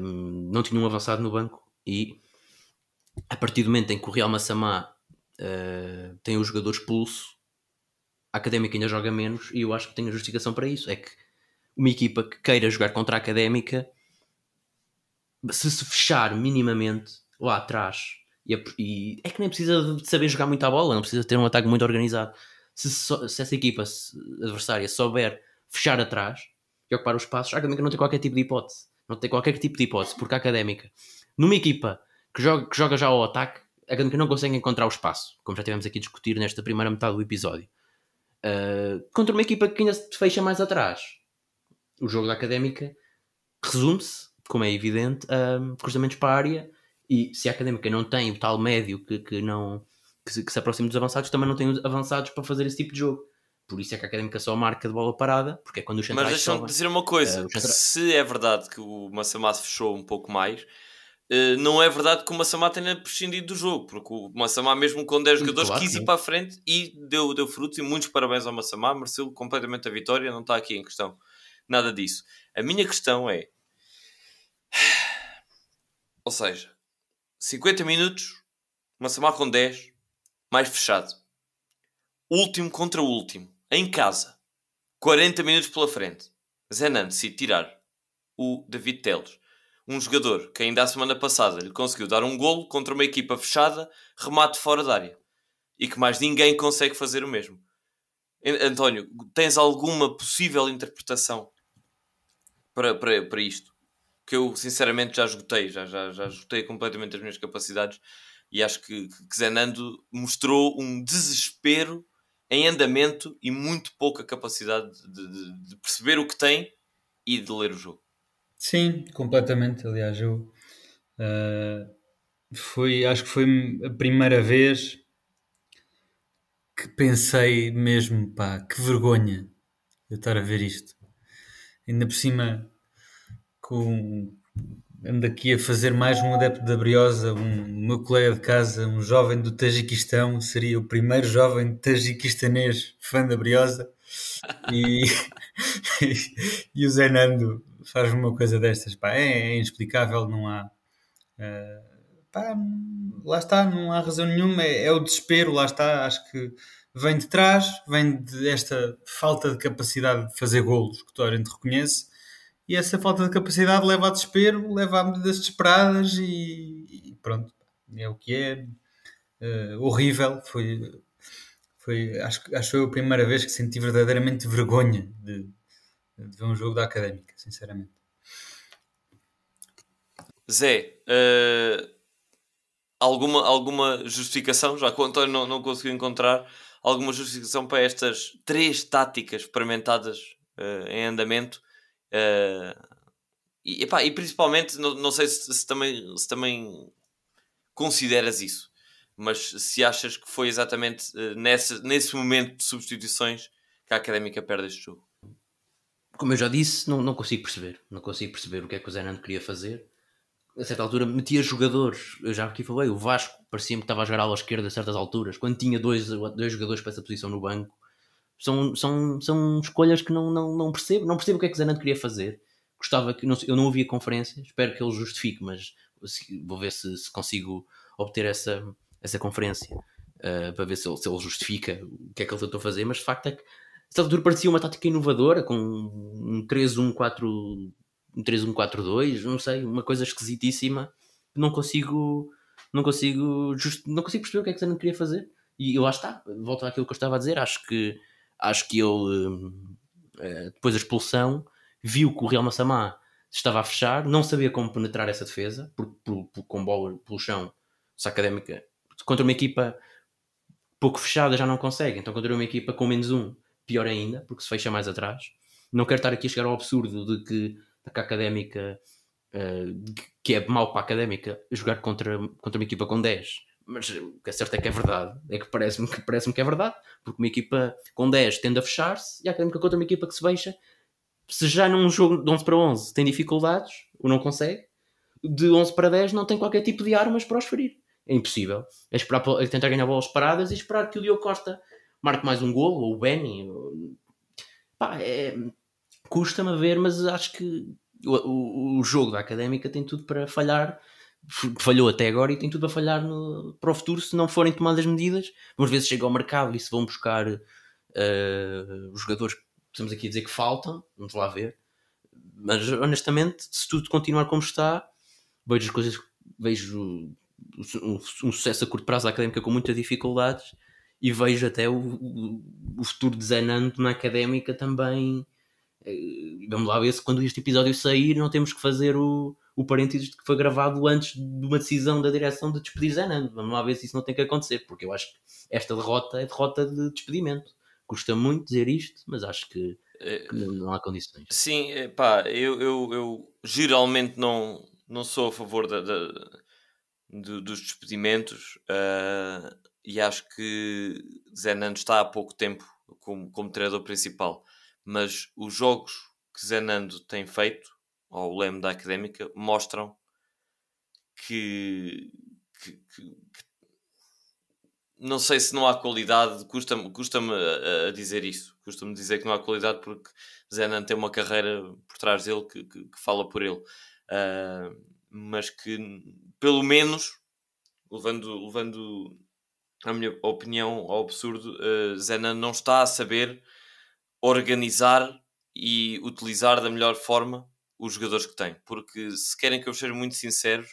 um, não tinha um avançado no banco e a partir do momento em que o Real Massamá uh, tem o jogador expulso a Académica ainda joga menos e eu acho que tem a justificação para isso. É que uma equipa que queira jogar contra a Académica, se se fechar minimamente lá atrás, e, e é que nem precisa de saber jogar muito a bola, não precisa ter um ataque muito organizado. Se, se essa equipa se, adversária souber fechar atrás e ocupar os passos, a Académica não tem qualquer tipo de hipótese. Não tem qualquer tipo de hipótese, porque a Académica, numa equipa que joga, que joga já ao ataque, a Académica não consegue encontrar o espaço, como já tivemos aqui a discutir nesta primeira metade do episódio. Uh, contra uma equipa que ainda se fecha mais atrás. O jogo da Académica resume-se, como é evidente, a cruzamentos para a área e se a Académica não tem o tal médio que, que não que se, que se aproxima dos avançados, também não tem os avançados para fazer esse tipo de jogo. Por isso é que a Académica só marca de bola parada, porque é quando os centrais Mas deixa-me dizer uma coisa, uh, centra... se é verdade que o Massamá fechou um pouco mais, Uh, não é verdade que o Massamá tenha prescindido do jogo, porque o Massamá, mesmo com 10 jogadores, claro, quis ir para a frente e deu, deu frutos. E muitos parabéns ao Massamá, mereceu completamente a vitória, não está aqui em questão nada disso. A minha questão é: ou seja, 50 minutos, Massamá com 10, mais fechado, último contra último, em casa, 40 minutos pela frente. Zenan decide tirar o David Teles um jogador que ainda a semana passada lhe conseguiu dar um golo contra uma equipa fechada, remate fora da área. E que mais ninguém consegue fazer o mesmo. António, tens alguma possível interpretação para, para, para isto? Que eu sinceramente já esgotei, já, já, já esgotei completamente as minhas capacidades e acho que, que Zenando mostrou um desespero em andamento e muito pouca capacidade de, de, de perceber o que tem e de ler o jogo. Sim, completamente. Aliás, eu uh, foi, acho que foi a primeira vez que pensei mesmo, pá, que vergonha eu estar a ver isto. Ainda por cima, com, ando aqui a fazer mais um adepto da Briosa, um meu colega de casa, um jovem do Tajiquistão, seria o primeiro jovem tajiquistanês fã da Briosa. E, e o Zé Nando faz uma coisa destas, pá, é, é inexplicável, não há. Uh, pá, lá está, não há razão nenhuma, é, é, o desespero, lá está, acho que vem de trás, vem desta falta de capacidade de fazer golos que toda a gente reconhece, e essa falta de capacidade leva a desespero, leva a medidas desesperadas e, e pronto, é o que é. Uh, horrível, foi, foi acho, acho foi a primeira vez que senti verdadeiramente vergonha de, de ver um jogo da Académica, sinceramente. Zé, uh, alguma, alguma justificação, já que o António não, não conseguiu encontrar, alguma justificação para estas três táticas experimentadas uh, em andamento? Uh, e, epá, e principalmente, não, não sei se, se, também, se também consideras isso, mas se achas que foi exatamente nesse, nesse momento de substituições que a Académica perde este jogo como eu já disse, não, não consigo perceber. Não consigo perceber o que é que o Zenando queria fazer. A certa altura metia jogadores. Eu já aqui falei, o Vasco parecia-me que estava a jogar ala esquerda a certas alturas. Quando tinha dois, dois jogadores para essa posição no banco. São, são, são escolhas que não, não, não percebo. Não percebo o que é que o Zenando queria fazer. Gostava que. Não, eu não ouvi a conferência, espero que ele justifique, mas vou ver se, se consigo obter essa, essa conferência uh, para ver se ele, se ele justifica o que é que ele tentou fazer. Mas de facto é que essa altura parecia uma tática inovadora, com um 3-1-4-2, um 3-1-4-2, não sei, uma coisa esquisitíssima. Não consigo, não consigo, just, não consigo perceber o que é que Zenan queria fazer. E lá está, volto àquilo que eu estava a dizer, acho que, acho que ele, eh, depois da expulsão, viu que o Real Massamá estava a fechar, não sabia como penetrar essa defesa, porque por, por, com bola pelo chão, se a Académica, contra uma equipa pouco fechada já não consegue, então contra uma equipa com menos um, pior ainda, porque se fecha mais atrás. Não quero estar aqui a chegar ao absurdo de que, de que a Académica, uh, que é mau para a Académica, jogar contra, contra uma equipa com 10 mas o que é certo é que é verdade. É que parece-me que, parece que é verdade, porque uma equipa com 10 tende a fechar-se e a Académica contra uma equipa que se fecha, se já num jogo de 11 para 11 tem dificuldades, ou não consegue, de 11 para 10 não tem qualquer tipo de armas para os ferir. É impossível. É, esperar, é tentar ganhar bolas paradas e esperar que o Diogo Costa marque mais um golo, ou o Benny. Ou... Pá, é... custa-me a ver, mas acho que o, o, o jogo da Académica tem tudo para falhar falhou até agora e tem tudo a falhar no, para o futuro se não forem tomadas medidas. Umas vezes chega ao mercado e se vão buscar uh, os jogadores que estamos aqui a dizer que faltam, vamos lá ver. Mas honestamente, se tudo continuar como está, vejo as coisas, vejo um, um sucesso a curto prazo académica com muitas dificuldades e vejo até o, o, o futuro de Zenando na académica também. Eh, vamos lá ver se quando este episódio sair não temos que fazer o, o parênteses que foi gravado antes de uma decisão da direção de despedir Zenando. Vamos lá ver se isso não tem que acontecer, porque eu acho que esta derrota é derrota de despedimento. Custa muito dizer isto, mas acho que, que não há condições. Sim, pá, eu, eu, eu geralmente não, não sou a favor da, da de, dos despedimentos uh, e acho que Zenando está há pouco tempo como, como treinador principal, mas os jogos que Zenando tem feito ao leme da académica mostram que, que, que, que não sei se não há qualidade, custa-me custa a, a, dizer isso, custa-me dizer que não há qualidade porque Zenan tem uma carreira por trás dele que, que, que fala por ele, uh, mas que pelo menos, levando, levando a minha opinião ao absurdo, uh, não está a saber organizar e utilizar da melhor forma os jogadores que tem. Porque se querem que eu seja muito sincero,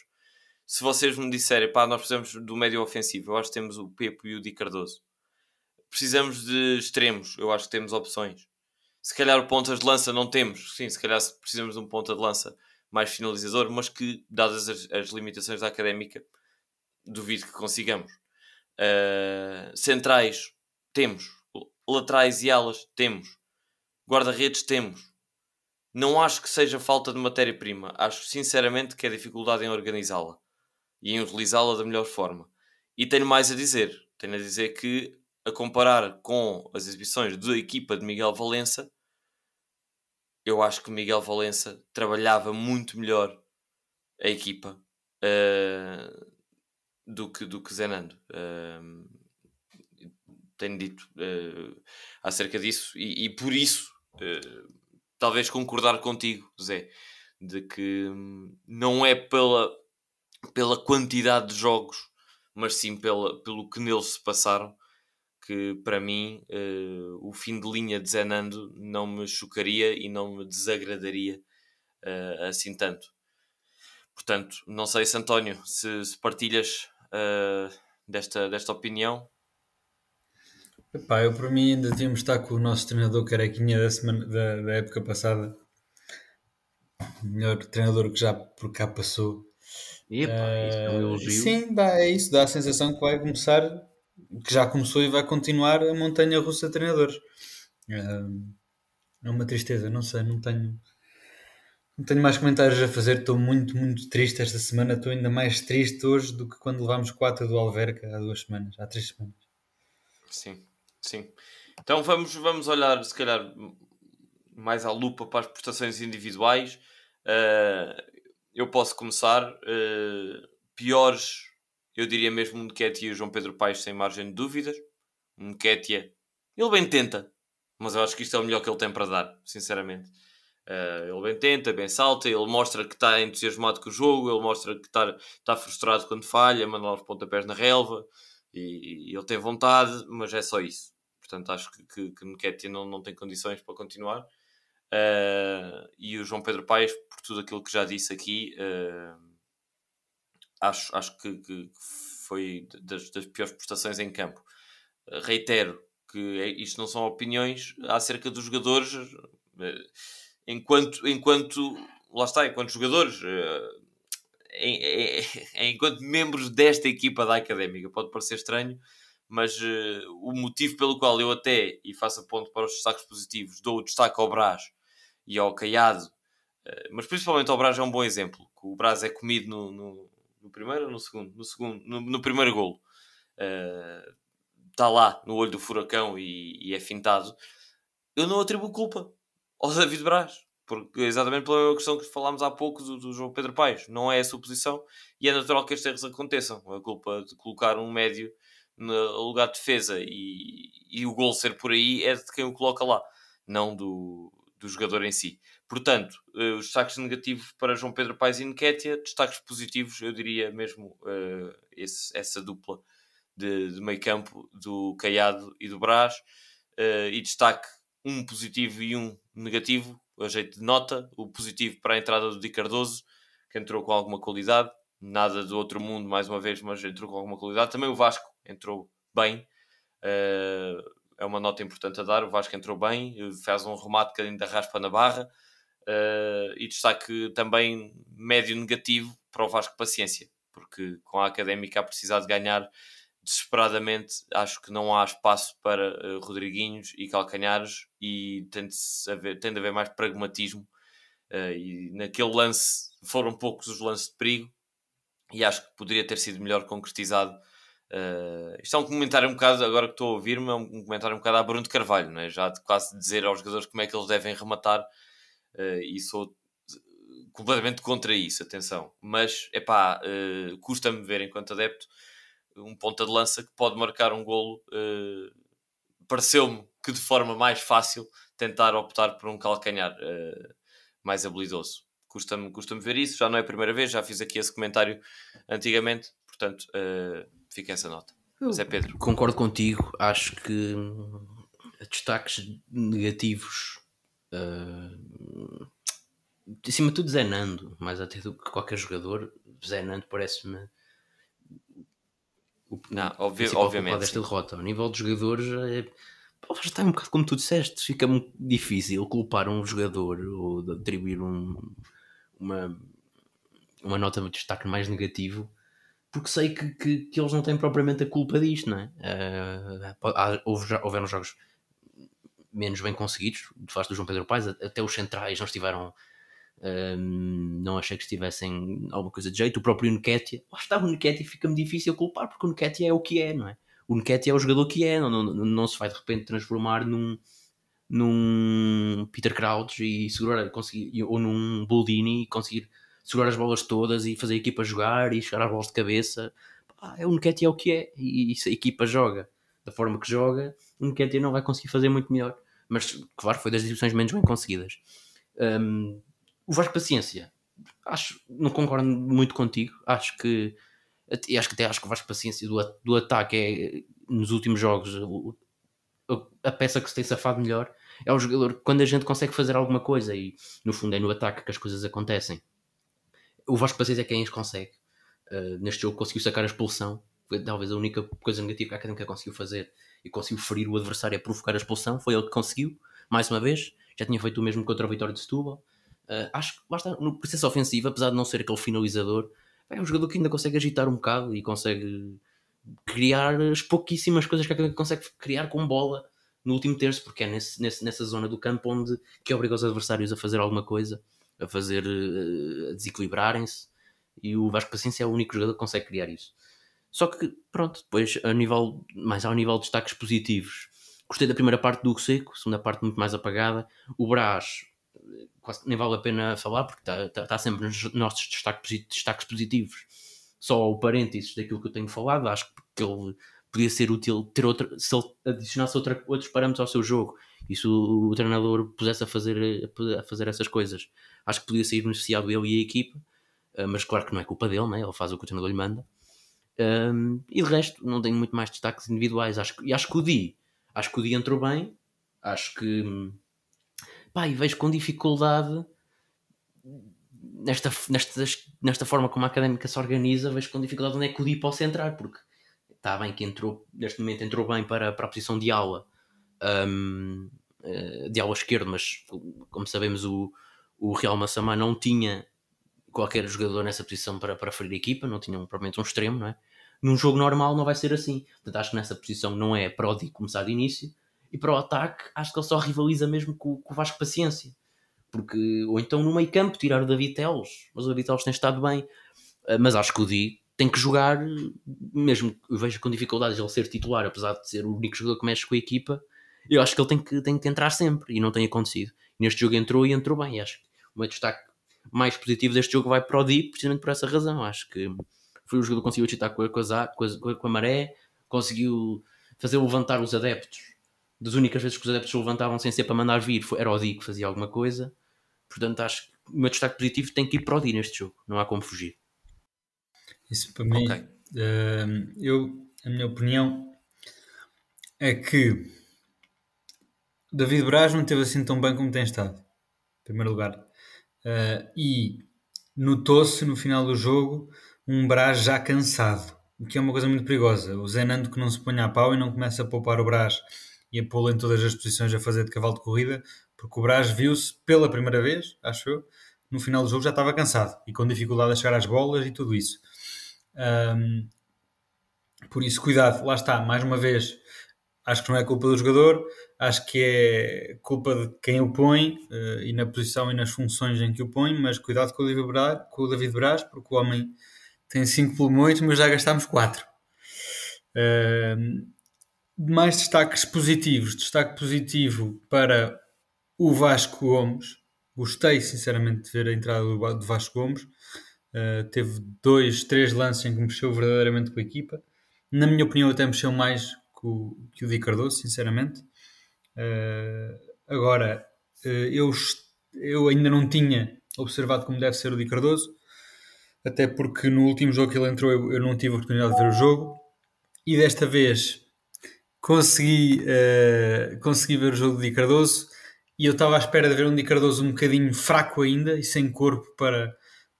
se vocês me disserem, pá, nós precisamos do médio ofensivo, eu acho que temos o Pepo e o Di Cardoso. Precisamos de extremos, eu acho que temos opções. Se calhar o pontas de lança não temos, sim, se calhar precisamos de um ponta de lança mais finalizador, mas que, dadas as, as limitações da académica, duvido que consigamos. Uh, centrais, temos. Laterais e alas, temos. Guarda-redes, temos não acho que seja falta de matéria-prima. Acho sinceramente que é dificuldade em organizá-la e em utilizá-la da melhor forma. E tenho mais a dizer. Tenho a dizer que, a comparar com as exibições da equipa de Miguel Valença, eu acho que Miguel Valença trabalhava muito melhor a equipa uh, do, que, do que Zenando. Uh, tenho dito uh, acerca disso e, e por isso talvez concordar contigo, Zé, de que hum, não é pela, pela quantidade de jogos, mas sim pela, pelo que neles se passaram, que para mim uh, o fim de linha de Zenando não me chocaria e não me desagradaria uh, assim tanto. Portanto, não sei se António, se, se partilhas uh, desta, desta opinião. Epá, eu para mim ainda devíamos estar com o nosso treinador carequinha da, semana, da, da época passada. O melhor treinador que já por cá passou. Epa, uh, isso é um elogio. Sim, dá, é isso. Dá a sensação que vai começar, que já começou e vai continuar a montanha russa de treinadores. Uh, é uma tristeza, não sei, não tenho. Não tenho mais comentários a fazer, estou muito, muito triste esta semana. Estou ainda mais triste hoje do que quando levámos 4 do Alverca há duas semanas, há três semanas. Sim. Sim. Então vamos, vamos olhar, se calhar, mais à lupa para as prestações individuais. Uh, eu posso começar. Uh, piores, eu diria mesmo Nketiah e o João Pedro Paes, sem margem de dúvidas. Nketiah, ele bem tenta, mas eu acho que isto é o melhor que ele tem para dar, sinceramente. Uh, ele bem tenta, bem salta, ele mostra que está entusiasmado com o jogo, ele mostra que está, está frustrado quando falha, manda lá os pontapés na relva e, e ele tem vontade, mas é só isso. Portanto, acho que, que, que não, não tem condições para continuar. Uh, e o João Pedro Paes, por tudo aquilo que já disse aqui, uh, acho, acho que, que foi das, das, piores prestações em campo. Uh, reitero que é, isto não são opiniões acerca dos jogadores, enquanto, enquanto lá está, enquanto jogadores, em, em, enquanto membros desta equipa da académica. Pode parecer estranho, mas o motivo pelo qual eu até, e faço a ponto para os destaques positivos, dou o destaque ao Brás e ao Caiado, eh, mas principalmente ao Braz é um bom exemplo. Que o Braz é comido no, no, no primeiro ou no segundo? No, segundo, no, no primeiro golo. Está uh, lá no olho do furacão e, e, é fintado. Eu não atribuo culpa ao David Braz. Porque exatamente pela questão que falámos há pouco do, do João Pedro Paes. Não é a sua posição e é natural que estes erros aconteçam. A culpa de colocar um médio no lugar de defesa e, e o gol ser por aí é de quem o coloca lá, não do, do jogador em si. Portanto, uh, os destaques negativos para João Pedro Paes e Nketiah, destaques positivos, eu diria mesmo uh, esse, essa dupla de, de, meio campo do Caiado e do Brás, uh, e destaque um positivo e um negativo, a jeito de nota, o positivo para a entrada do Di Cardoso, que entrou com alguma qualidade, nada do outro mundo mais uma vez, mas entrou com alguma qualidade. Também o Vasco entrou bem, é uma nota importante a dar. O Vasco entrou bem, faz um remate que ainda raspa na barra. Uh, e destaque também médio negativo para o Vasco Paciência, porque com a académica a precisar de ganhar desesperadamente, acho que não há espaço para uh, Rodriguinhos e Calcanhares e tende, haver, a haver mais pragmatismo. Uh, e naquele lance foram poucos os lances de perigo e acho que poderia ter sido melhor concretizado Uh, isto é um comentário um bocado, agora que estou a ouvir-me, é um comentário um bocado a Bruno Carvalho, não é? já de quase dizer aos jogadores como é que eles devem rematar, uh, e sou completamente contra isso, atenção. Mas, é pá, uh, custa-me ver enquanto adepto um ponta de lança que pode marcar um golo. Uh, Pareceu-me que de forma mais fácil tentar optar por um calcanhar mais habilidoso. Custa-me custa ver isso, já não é a primeira vez, já fiz aqui esse comentário antigamente, portanto Fica essa nota. Zé Pedro. Concordo contigo. Acho que hum, destaques negativos. Uh, acima de tudo, Zé Nando, mais até do que qualquer jogador. Zé Nando parece-me. O, Não, obvi obviamente. desta derrota. Ao nível dos jogadores, é, está um bocado como tu disseste. Fica muito difícil culpar um jogador ou atribuir um, uma, uma nota de destaque mais porque sei que, que, que, eles não têm propriamente a culpa disto, não é? Uh, há, houve, já, houveram jogos menos bem conseguidos, de face do João Pedro Paes, até os centrais não estiveram. Uh, não achei que estivessem alguma coisa de jeito. O próprio Nketiah, lá está, o Nketiah fica-me difícil culpar, porque o Nketiah é o que é, não é? O Nketiah é o jogador que é, não, não, não se vai de repente transformar num, num Peter Crouch e segurar, conseguir, ou num Boldini e conseguir segurar as bolas todas e fazer a equipa jogar e chegar às bolas de cabeça. É o Nketiah é o que é. E, e se a equipa joga da forma que joga, o Nketiah não vai conseguir fazer muito melhor. Mas, claro, foi das exibições menos bem conseguidas. Um, o Vasco Paciência, acho, não concordo muito contigo. Acho que, acho que até acho que o Vasco Paciência do, do ataque é, nos últimos jogos, a peça que se tem safado melhor. É o jogador quando a gente consegue fazer alguma coisa e, no fundo, é no ataque que as coisas acontecem o Vasco Paciência é quem as consegue. Uh, neste jogo conseguiu sacar a expulsão. Foi talvez a única coisa negativa que a Académica conseguiu fazer e conseguiu ferir o adversário a provocar a expulsão. Foi ele que conseguiu, mais uma vez. Já tinha feito o mesmo contra a vitória de Setúbal. Uh, acho que basta no processo ofensivo, apesar de não ser aquele finalizador, é um jogador que ainda consegue agitar um bocado e consegue criar as pouquíssimas coisas que a Académica consegue criar com bola no último terço, porque é nesse, nesse, nessa zona do campo onde que obriga os adversários a fazer alguma coisa a fazer a desequilibrarem-se e o Vasco Paciência é o único jogador que consegue criar isso. Só que, pronto, depois, a nível, mais ao nível de destaques positivos, gostei da primeira parte do Seco, segunda parte muito mais apagada. O Brás, quase nem vale a pena falar, porque está tá, tá sempre nos nossos destaques, destaques positivos. Só o parênteses daquilo que eu tenho falado, acho que ele podia ser útil ter outra, se ele adicionasse outra, outros parâmetros ao seu jogo e se o, o treinador pusesse a fazer, a fazer essas coisas acho que podia sair beneficiado ele e a equipa, uh, mas claro que não é culpa dele, né? ele faz o que o treinador lhe manda. Um, e de resto, não tenho muito mais destaques individuais. Acho, e acho que o Di, acho que o Di entrou bem, acho que pá, e vejo com dificuldade nesta, nesta, nesta forma como a académica se organiza, vejo com dificuldade onde é que o Di possa entrar, porque está bem que entrou, neste momento entrou bem para, para a posição de aula, um, eh, de aula esquerda, mas como sabemos, o, o Real Massamá não tinha qualquer jogador nessa posição para, para ferir a equipa, não tinha provavelmente um extremo, não é? Num jogo normal não vai ser assim. Portanto, acho que nessa posição não é para o Di começar de início, e para o ataque, acho que ele só rivaliza mesmo com, com o Vasco Paciência. Porque, ou então no meio campo, tirar o David Teles, mas o David Teles tem estado bem. Eh, mas acho que o Di tem que jogar, mesmo eu vejo com dificuldades ele ser titular, apesar de ser o único jogador que mexe com a equipa, eu acho que ele tem que, tem que entrar sempre e não tem acontecido. Neste jogo entrou e entrou bem. Acho que o meu destaque mais positivo deste jogo vai para o Di, precisamente por essa razão. Acho que foi o jogador que conseguiu agitar com a, com a, com a, com a maré, conseguiu fazer levantar os adeptos das únicas vezes que os adeptos se levantavam sem ser para mandar vir, foi, era o Di que fazia alguma coisa. Portanto, acho que o meu destaque positivo tem que ir para o Di neste jogo, não há como fugir. Isso para mim, okay. uh, eu, a minha opinião é que David Braz não teve assim tão bem como tem estado, em primeiro lugar. Uh, e notou-se no final do jogo um Braz já cansado, o que é uma coisa muito perigosa. O Zenando que não se põe a pau e não começa a poupar o Braz e a pô-lo em todas as posições a fazer de cavalo de corrida, porque o Braz viu-se pela primeira vez, acho eu, no final do jogo já estava cansado e com dificuldade a chegar às bolas e tudo isso. Um, por isso, cuidado, lá está, mais uma vez, acho que não é culpa do jogador, acho que é culpa de quem o põe uh, e na posição e nas funções em que o põe, mas cuidado com o David Braz, com o David Braz porque o homem tem 5 pulmões, mas já gastámos 4. Uh, mais destaques positivos. Destaque positivo para o Vasco Gomes. Gostei, sinceramente, de ver a entrada do, Vasco Gomes. Uh, teve dois, três lances em que mexeu verdadeiramente com a equipa. Na minha opinião, até mexeu mais que o, que o Di Cardoso, sinceramente. Uh, agora, uh, eu, eu ainda não tinha observado como deve ser o Di Cardoso, até porque no último jogo que ele entrou eu, eu não tive a oportunidade de ver o jogo. E desta vez consegui, uh, consegui ver o jogo de Di Cardoso e eu estava à espera de ver um Di Cardoso um bocadinho fraco ainda e sem corpo para,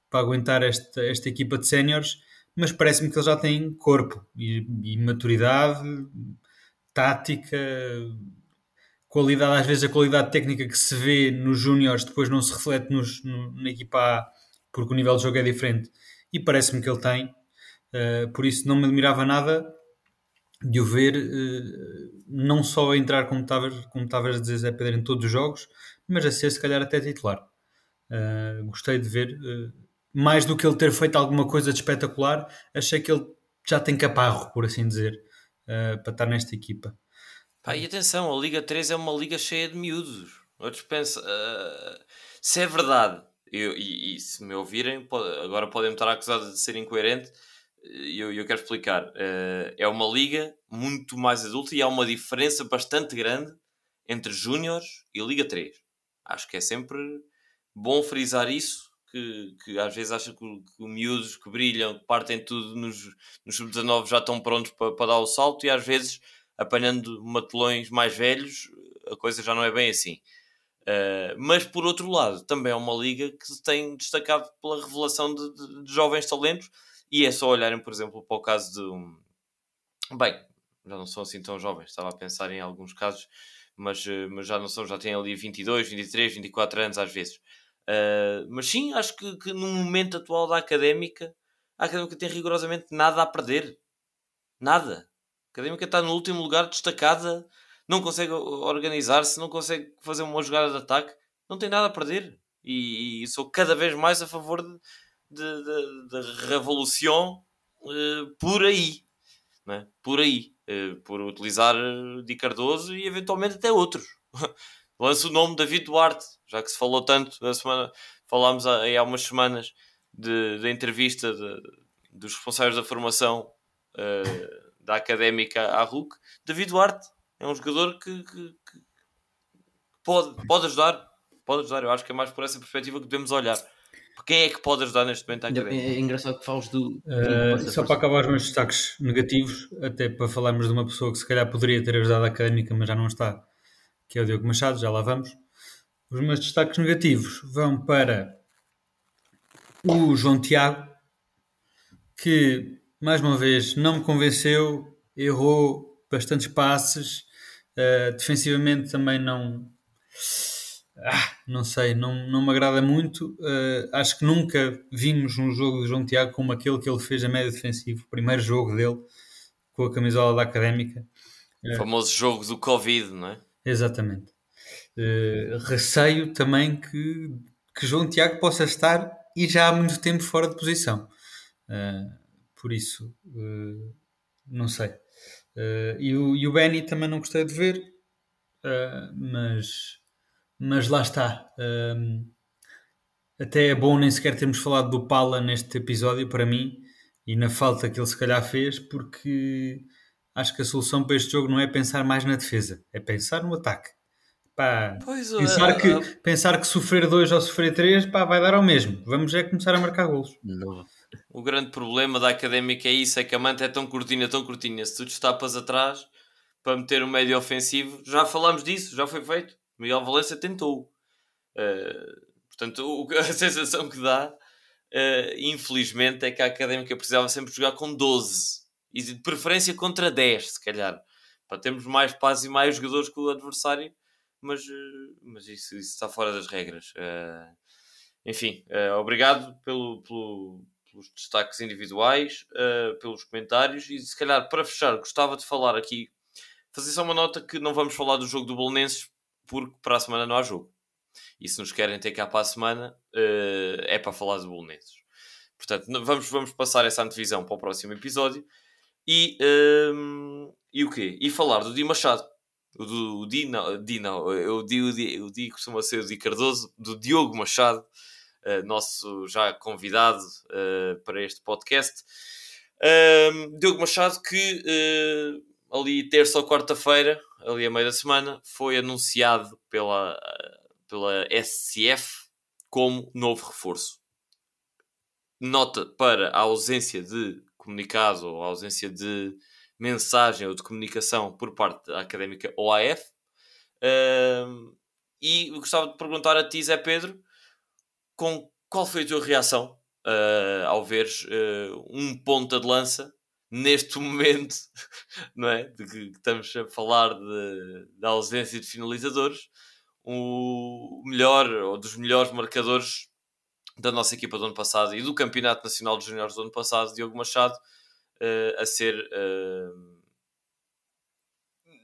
para aguentar esta, esta equipa de séniores, mas parece-me que ele já tem corpo e, e, maturidade, tática, qualidade, às vezes a qualidade técnica que se vê nos júniores depois não se reflete nos, no, na equipa A porque o nível de jogo é diferente e parece-me que ele tem, uh, por isso não me admirava nada de o ver uh, não só a entrar como estavas como a dizer Zé Pedro em todos os jogos, mas a ser se calhar até titular. Uh, gostei de ver, mais do que ele ter feito alguma coisa de espetacular, achei que ele já tem caparro, por assim dizer, para estar nesta equipa. Pá, e atenção, a Liga 3 é uma liga cheia de miúdos. Outros pensam, se é verdade, eu, e, e, se me ouvirem, pode, agora podem me estar acusados de ser incoerente, e eu, eu quero explicar. Uh, é uma liga muito mais adulta e há uma diferença bastante grande entre Júniores e Liga 3. Acho que é sempre bom frisar isso, que, que às vezes acha que, que miúdos que brilham, que partem tudo nos, nos sub-19 já estão prontos para, para dar o salto e às vezes apanhando matelões mais velhos a coisa já não é bem assim. Uh, mas por outro lado, também é uma liga que se tem destacado pela revelação de, de, de jovens talentos e é só olharem, por exemplo, para o caso de um. Bem, já não são assim tão jovens, estava a pensar em alguns casos, mas, eh, mas já não são, já têm ali 22, 23, 24 anos às vezes. Uh, mas sim, acho que, que no momento atual da académica, a académica tem rigorosamente nada a perder. Nada. A académica está no último lugar, destacada, não consegue organizar-se, não consegue fazer uma jogada de ataque, não tem nada a perder. E, e sou cada vez mais a favor de, revolução uh, por aí, né? por aí, uh, por utilizar Di Cardoso e eventualmente até outros. Lança o nome David Duarte, já que se falou tanto, a semana, falámos aí há umas semanas da entrevista de, dos responsáveis da formação uh, da académica à RUC. David Duarte é um jogador que, que, que, pode, pode ajudar, pode ajudar. Eu acho que é mais por essa perspectiva que devemos olhar. Quem é que pode ajudar neste momento à academia? É, é engraçado que fales do. Uh, só para acabar os meus destaques negativos, até para falarmos de uma pessoa que se calhar poderia ter ajudado a académica, mas já não está, que é o Diogo Machado, já lá vamos. Os meus destaques negativos vão para o João Tiago, que mais uma vez não me convenceu, errou bastantes passes, uh, defensivamente também não. Ah, não sei, não, não me agrada muito. Uh, acho que nunca vimos um jogo de João Tiago como aquele que ele fez a média defensivo, o primeiro jogo dele com a camisola da Académica. O famoso jogo do Covid, não é? Exatamente. Uh, receio também que, que João Tiago possa estar e já há muito tempo fora de posição. Uh, por isso, uh, não sei. e, o, e o Benny também não gostei de ver, mas, mas lá está. até é bom nem sequer termos falado do Pala neste episódio, para mim, e na falta que ele se calhar fez, porque acho que a solução para este jogo não é pensar mais na defesa, é pensar no ataque. Pá, pois, pensar, é, que, é, pensar que sofrer dois ou sofrer três pá, vai dar ao mesmo. Vamos é começar a marcar golos. Não. O grande problema da académica é isso: é que a manta é tão curtinha, tão curtinha. Se tu destapas atrás para meter um médio ofensivo, já falamos disso, já foi feito. Miguel Valença tentou. Uh, portanto, o, a sensação que dá, uh, infelizmente, é que a académica precisava sempre jogar com 12 e de preferência contra 10, se calhar, para termos mais paz e mais jogadores que o adversário, mas, eh, mas isso, isso está fora das regras. Uh, enfim, uh, obrigado pelo, pelo, pelos destaques individuais, uh, pelos comentários e se calhar para fechar, gostava de falar aqui, fazer só uma nota que não vamos falar do jogo do Bolonenses porque para a semana não há jogo. E se nos querem ter cá para a semana, é para falar do Bolonenses. Portanto, vamos, vamos passar essa antevisão para o próximo episódio. E, um, e o quê? E falar do Di Machado. O do o Di, eu o Di, o Di costuma ser o Di Cardoso, do Diogo Machado, uh, nosso já convidado uh, para este podcast. Um, Diogo Machado que uh, ali terça ou quarta-feira, ali a meio da semana, foi anunciado pela, pela SCF como novo reforço. Nota para a ausência de comunicado ou a ausência de mensagem ou de comunicação por parte da académica OAF. Uh, e gostava de perguntar a ti, Zé Pedro, com qual foi a tua reação uh, ao veres uh, um ponta de lança neste momento, não é? De que estamos a falar de, da ausência de finalizadores, o melhor ou dos melhores marcadores da nossa equipa do ano passado e do Campeonato Nacional de Juniores do ano passado, Diogo Machado, uh, a ser uh,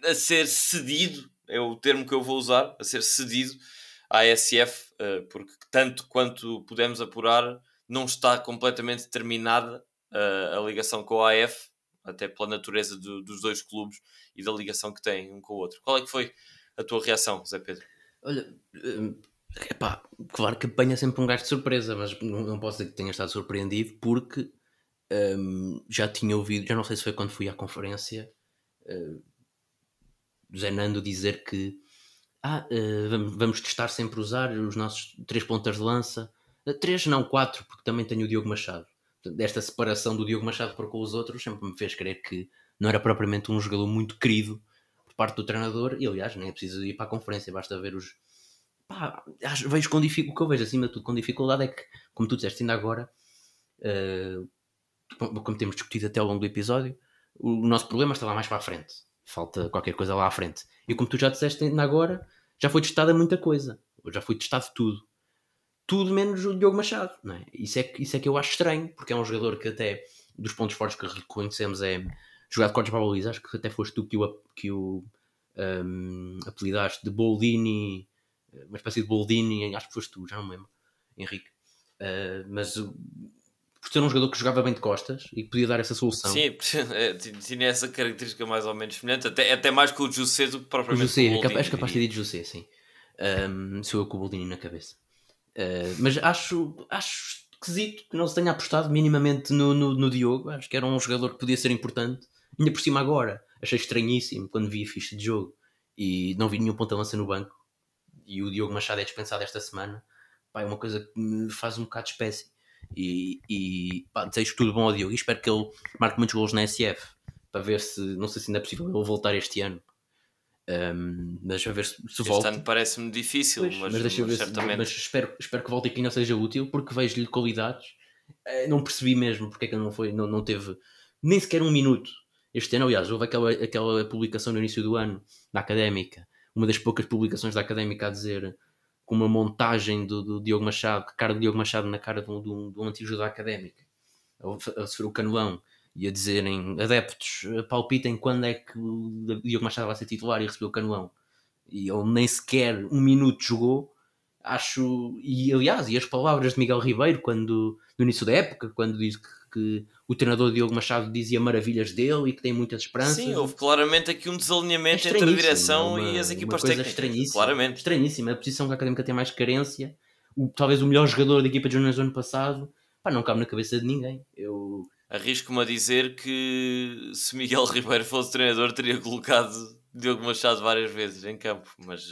a ser cedido, é o termo que eu vou usar, a ser cedido à SF, uh, eh, porque tanto quanto pudemos apurar, não está completamente terminada a ligação com a AF, até pela natureza do, dos dois clubes e da ligação que têm um com o outro. Qual é que foi a tua reação, Zé Pedro? Olha, Epá, claro que apanha sempre um gajo de surpresa, mas não posso dizer que tenha estado surpreendido porque um, já tinha ouvido, já não sei se foi quando fui à conferência, uh, Zé Nando dizer que ah, uh, vamos, vamos, testar sempre usar os nossos três pontas de lança. Uh, três, não quatro, porque também tenho o Diogo Machado. Desta separação do Diogo Machado para com os outros sempre me fez crer que não era propriamente um jogador muito querido por parte do treinador. E aliás, nem é preciso ir para a conferência, basta ver os, pá, vejo com dificuldade, o que eu vejo acima de tudo com dificuldade é que, como tu disseste ainda agora, uh, como temos discutido até ao longo do episódio, o nosso problema está lá mais para a frente. Falta qualquer coisa lá à frente. E como tu já disseste ainda agora, já foi testada muita coisa. Já foi testado tudo. Tudo menos o Diogo Machado. Não é? Isso, é, isso é que eu acho estranho, porque é um jogador que até dos pontos fortes que reconhecemos é jogar de cortes para a. Acho que até foste tu que o, que o um, apelidaste de Boldini uma espécie de Boldini, acho que foste tu, já não me lembro, Henrique. Uh, mas por ser um jogador que jogava bem de costas e podia dar essa solução. Sim, é, tinha essa característica mais ou menos semelhante, até, até mais que o José do que propriamente o José, o Boldini. És capaz de ter dito José, sim. Um, sou eu com o Boldini na cabeça. Uh, mas acho, acho esquisito que não se tenha apostado minimamente no, no, no, Diogo. Acho que era um jogador que podia ser importante. Ainda por cima agora. Achei estranhíssimo quando vi a ficha de jogo e não vi nenhum ponta-lança no banco e o Diogo Machado é dispensado esta semana, pá, é uma coisa que me faz um bocado de espécie. E, e pá, desejo tudo bom ao Diogo e espero que ele marque muitos gols na SF para ver se, não sei se ainda é possível ele voltar este ano. Um, mas a ver se, se Este volta. ano parece-me difícil, Pois, mas, mas deixa eu ver mas se- certamente. mas espero, espero que volte aqui e não seja útil porque vejo-lhe qualidades. Eh, Não percebi mesmo porque é que ele não foi, não, não teve nem sequer um minuto este ano. Aliás, houve aquela, aquela publicação no início do ano da académica, uma das poucas publicações da académica a dizer com uma montagem do, do Diogo Machado, cara do Diogo Machado na cara de um, de um, de um antigo jogador da académica, a, a sofrer o canelão e a dizerem adeptos, eh, palpitem quando é que o Diogo Machado vai ser titular e receber o canelão e ele nem sequer um minuto jogou. Acho, e aliás, e as palavras de Miguel Ribeiro, quando no início da época, quando diz que, que o treinador Diogo Machado dizia maravilhas dele e que tem muitas esperanças. Sim, houve claramente aqui um desalinhamento É entre a direção é uma- e as equipas técnicas. Estranhíssima, Claramente. Estranhíssima. A posição que a Académica tem mais carência. O, talvez o melhor jogador da equipa de juniors do ano passado. Pá, não cabe na cabeça de ninguém. Eu, Arrisco-me a dizer que se Miguel Ribeiro fosse treinador, teria colocado Diogo Machado várias vezes em campo, mas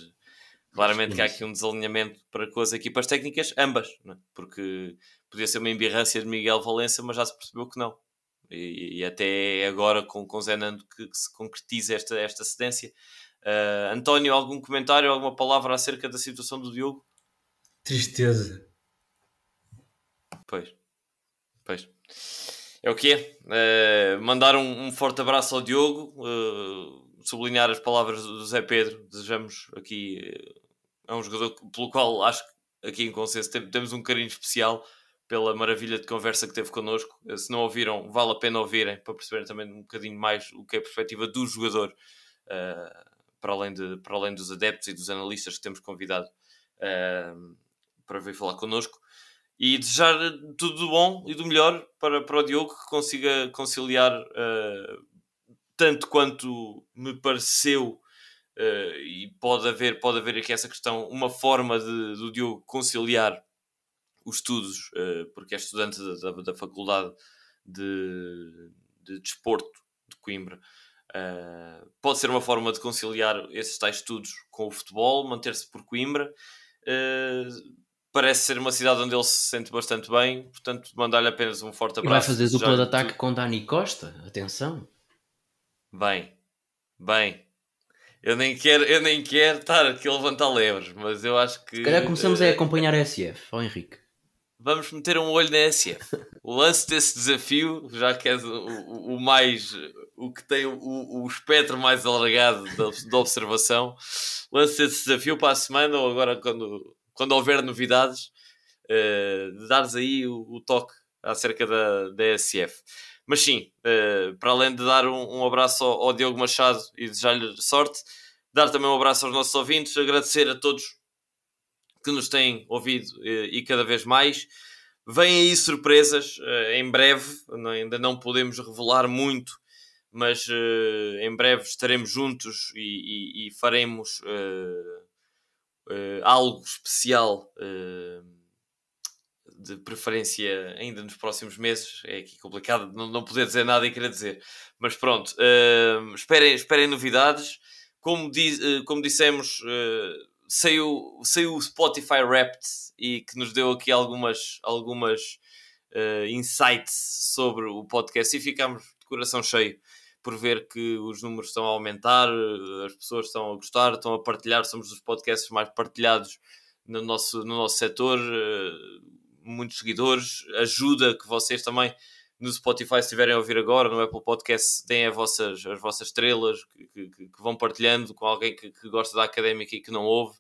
claramente que há aqui um desalinhamento para com as equipas técnicas, ambas, é? porque podia ser uma embirrância de Miguel Valença, mas já se percebeu que não. E, e até agora com, com Zé Nando que, que se concretiza esta, esta cedência. Ah, António, algum comentário, alguma palavra acerca da situação do Diogo? Tristeza. Pois, pois. É o que é. Eh, mandar um, um forte abraço ao Diogo, eh, sublinhar as palavras do Zé Pedro. Desejamos aqui a um jogador pelo qual acho que aqui em Consenso tem- temos um carinho especial pela maravilha de conversa que teve connosco. Eh, Se não ouviram, vale a pena ouvirem para perceberem também um bocadinho mais o que é a perspectiva do jogador, eh, para, além de, para além dos adeptos e dos analistas que temos convidado para vir falar connosco e desejar tudo do bom e do melhor para, para o Diogo que consiga conciliar tanto quanto me pareceu eh, e pode haver, pode haver aqui essa questão, uma forma de, do Diogo conciliar os estudos, eh, porque é estudante da, da, da Faculdade de, de Desporto de Coimbra. Eh, pode ser uma forma de conciliar esses tais estudos com o futebol, manter-se por Coimbra. Parece ser uma cidade onde ele se sente bastante bem, portanto, mandar-lhe apenas um forte e abraço. vai fazer dupla de ataque tudo- com Dani Costa. Atenção. Bem, bem. Eu nem quero, eu nem quero estar aqui a levantar lebres, mas eu acho que. Se calhar começamos eh, a acompanhar a SF. Ó Henrique. Vamos meter um olho na SF. O lance desse desafio, já que é o, o- mais. o que tem o, o espectro mais alargado da, da observação, lance esse desafio para a semana ou agora quando, quando houver novidades, eh, de dares aí o, o toque acerca da, da SF. Mas sim, eh, para além de dar um, um abraço ao, ao Diogo Machado e desejar-lhe sorte, dar também um abraço aos nossos ouvintes, agradecer a todos que nos têm ouvido eh, e cada vez mais. Vêm aí surpresas eh, em breve, não- ainda não podemos revelar muito, mas em breve estaremos juntos e, e- e faremos algo especial, de preferência ainda nos próximos meses. É aqui complicado não, não poder dizer nada e querer dizer, mas pronto, eh, esperem, esperem novidades. Como, di- eh, como dissemos, eh, saiu, saiu o Spotify Wrapped e que nos deu aqui algumas, algumas eh, insights sobre o podcast e ficámos de coração cheio por ver que os números estão a aumentar, as pessoas estão a gostar, estão a partilhar, somos dos podcasts mais partilhados no nosso, no nosso setor, muitos seguidores, ajuda que vocês também no Spotify, se estiverem a ouvir agora, no Apple Podcast, deem as vossas, as vossas estrelas que, que- que vão partilhando com alguém que, que gosta da académica e que não ouve.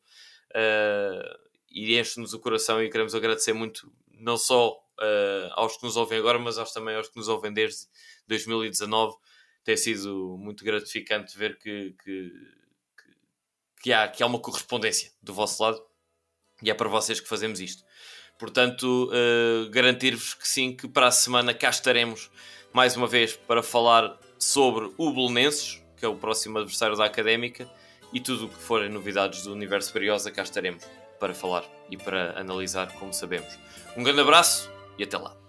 eh, e enche-nos o coração e queremos agradecer muito, não só eh, aos que nos ouvem agora, mas aos, também aos que nos ouvem desde 2019. Tem sido muito gratificante ver que, que, que há, que há uma correspondência do vosso lado e é para vocês que fazemos isto. Portanto, eh, garantir-vos que sim, que para a semana cá estaremos mais uma vez para falar sobre o Belenenses, que é o próximo adversário da Académica, e tudo o que forem novidades do Universo Briosa, cá estaremos para falar e para analisar, como sabemos. Um grande abraço e até lá.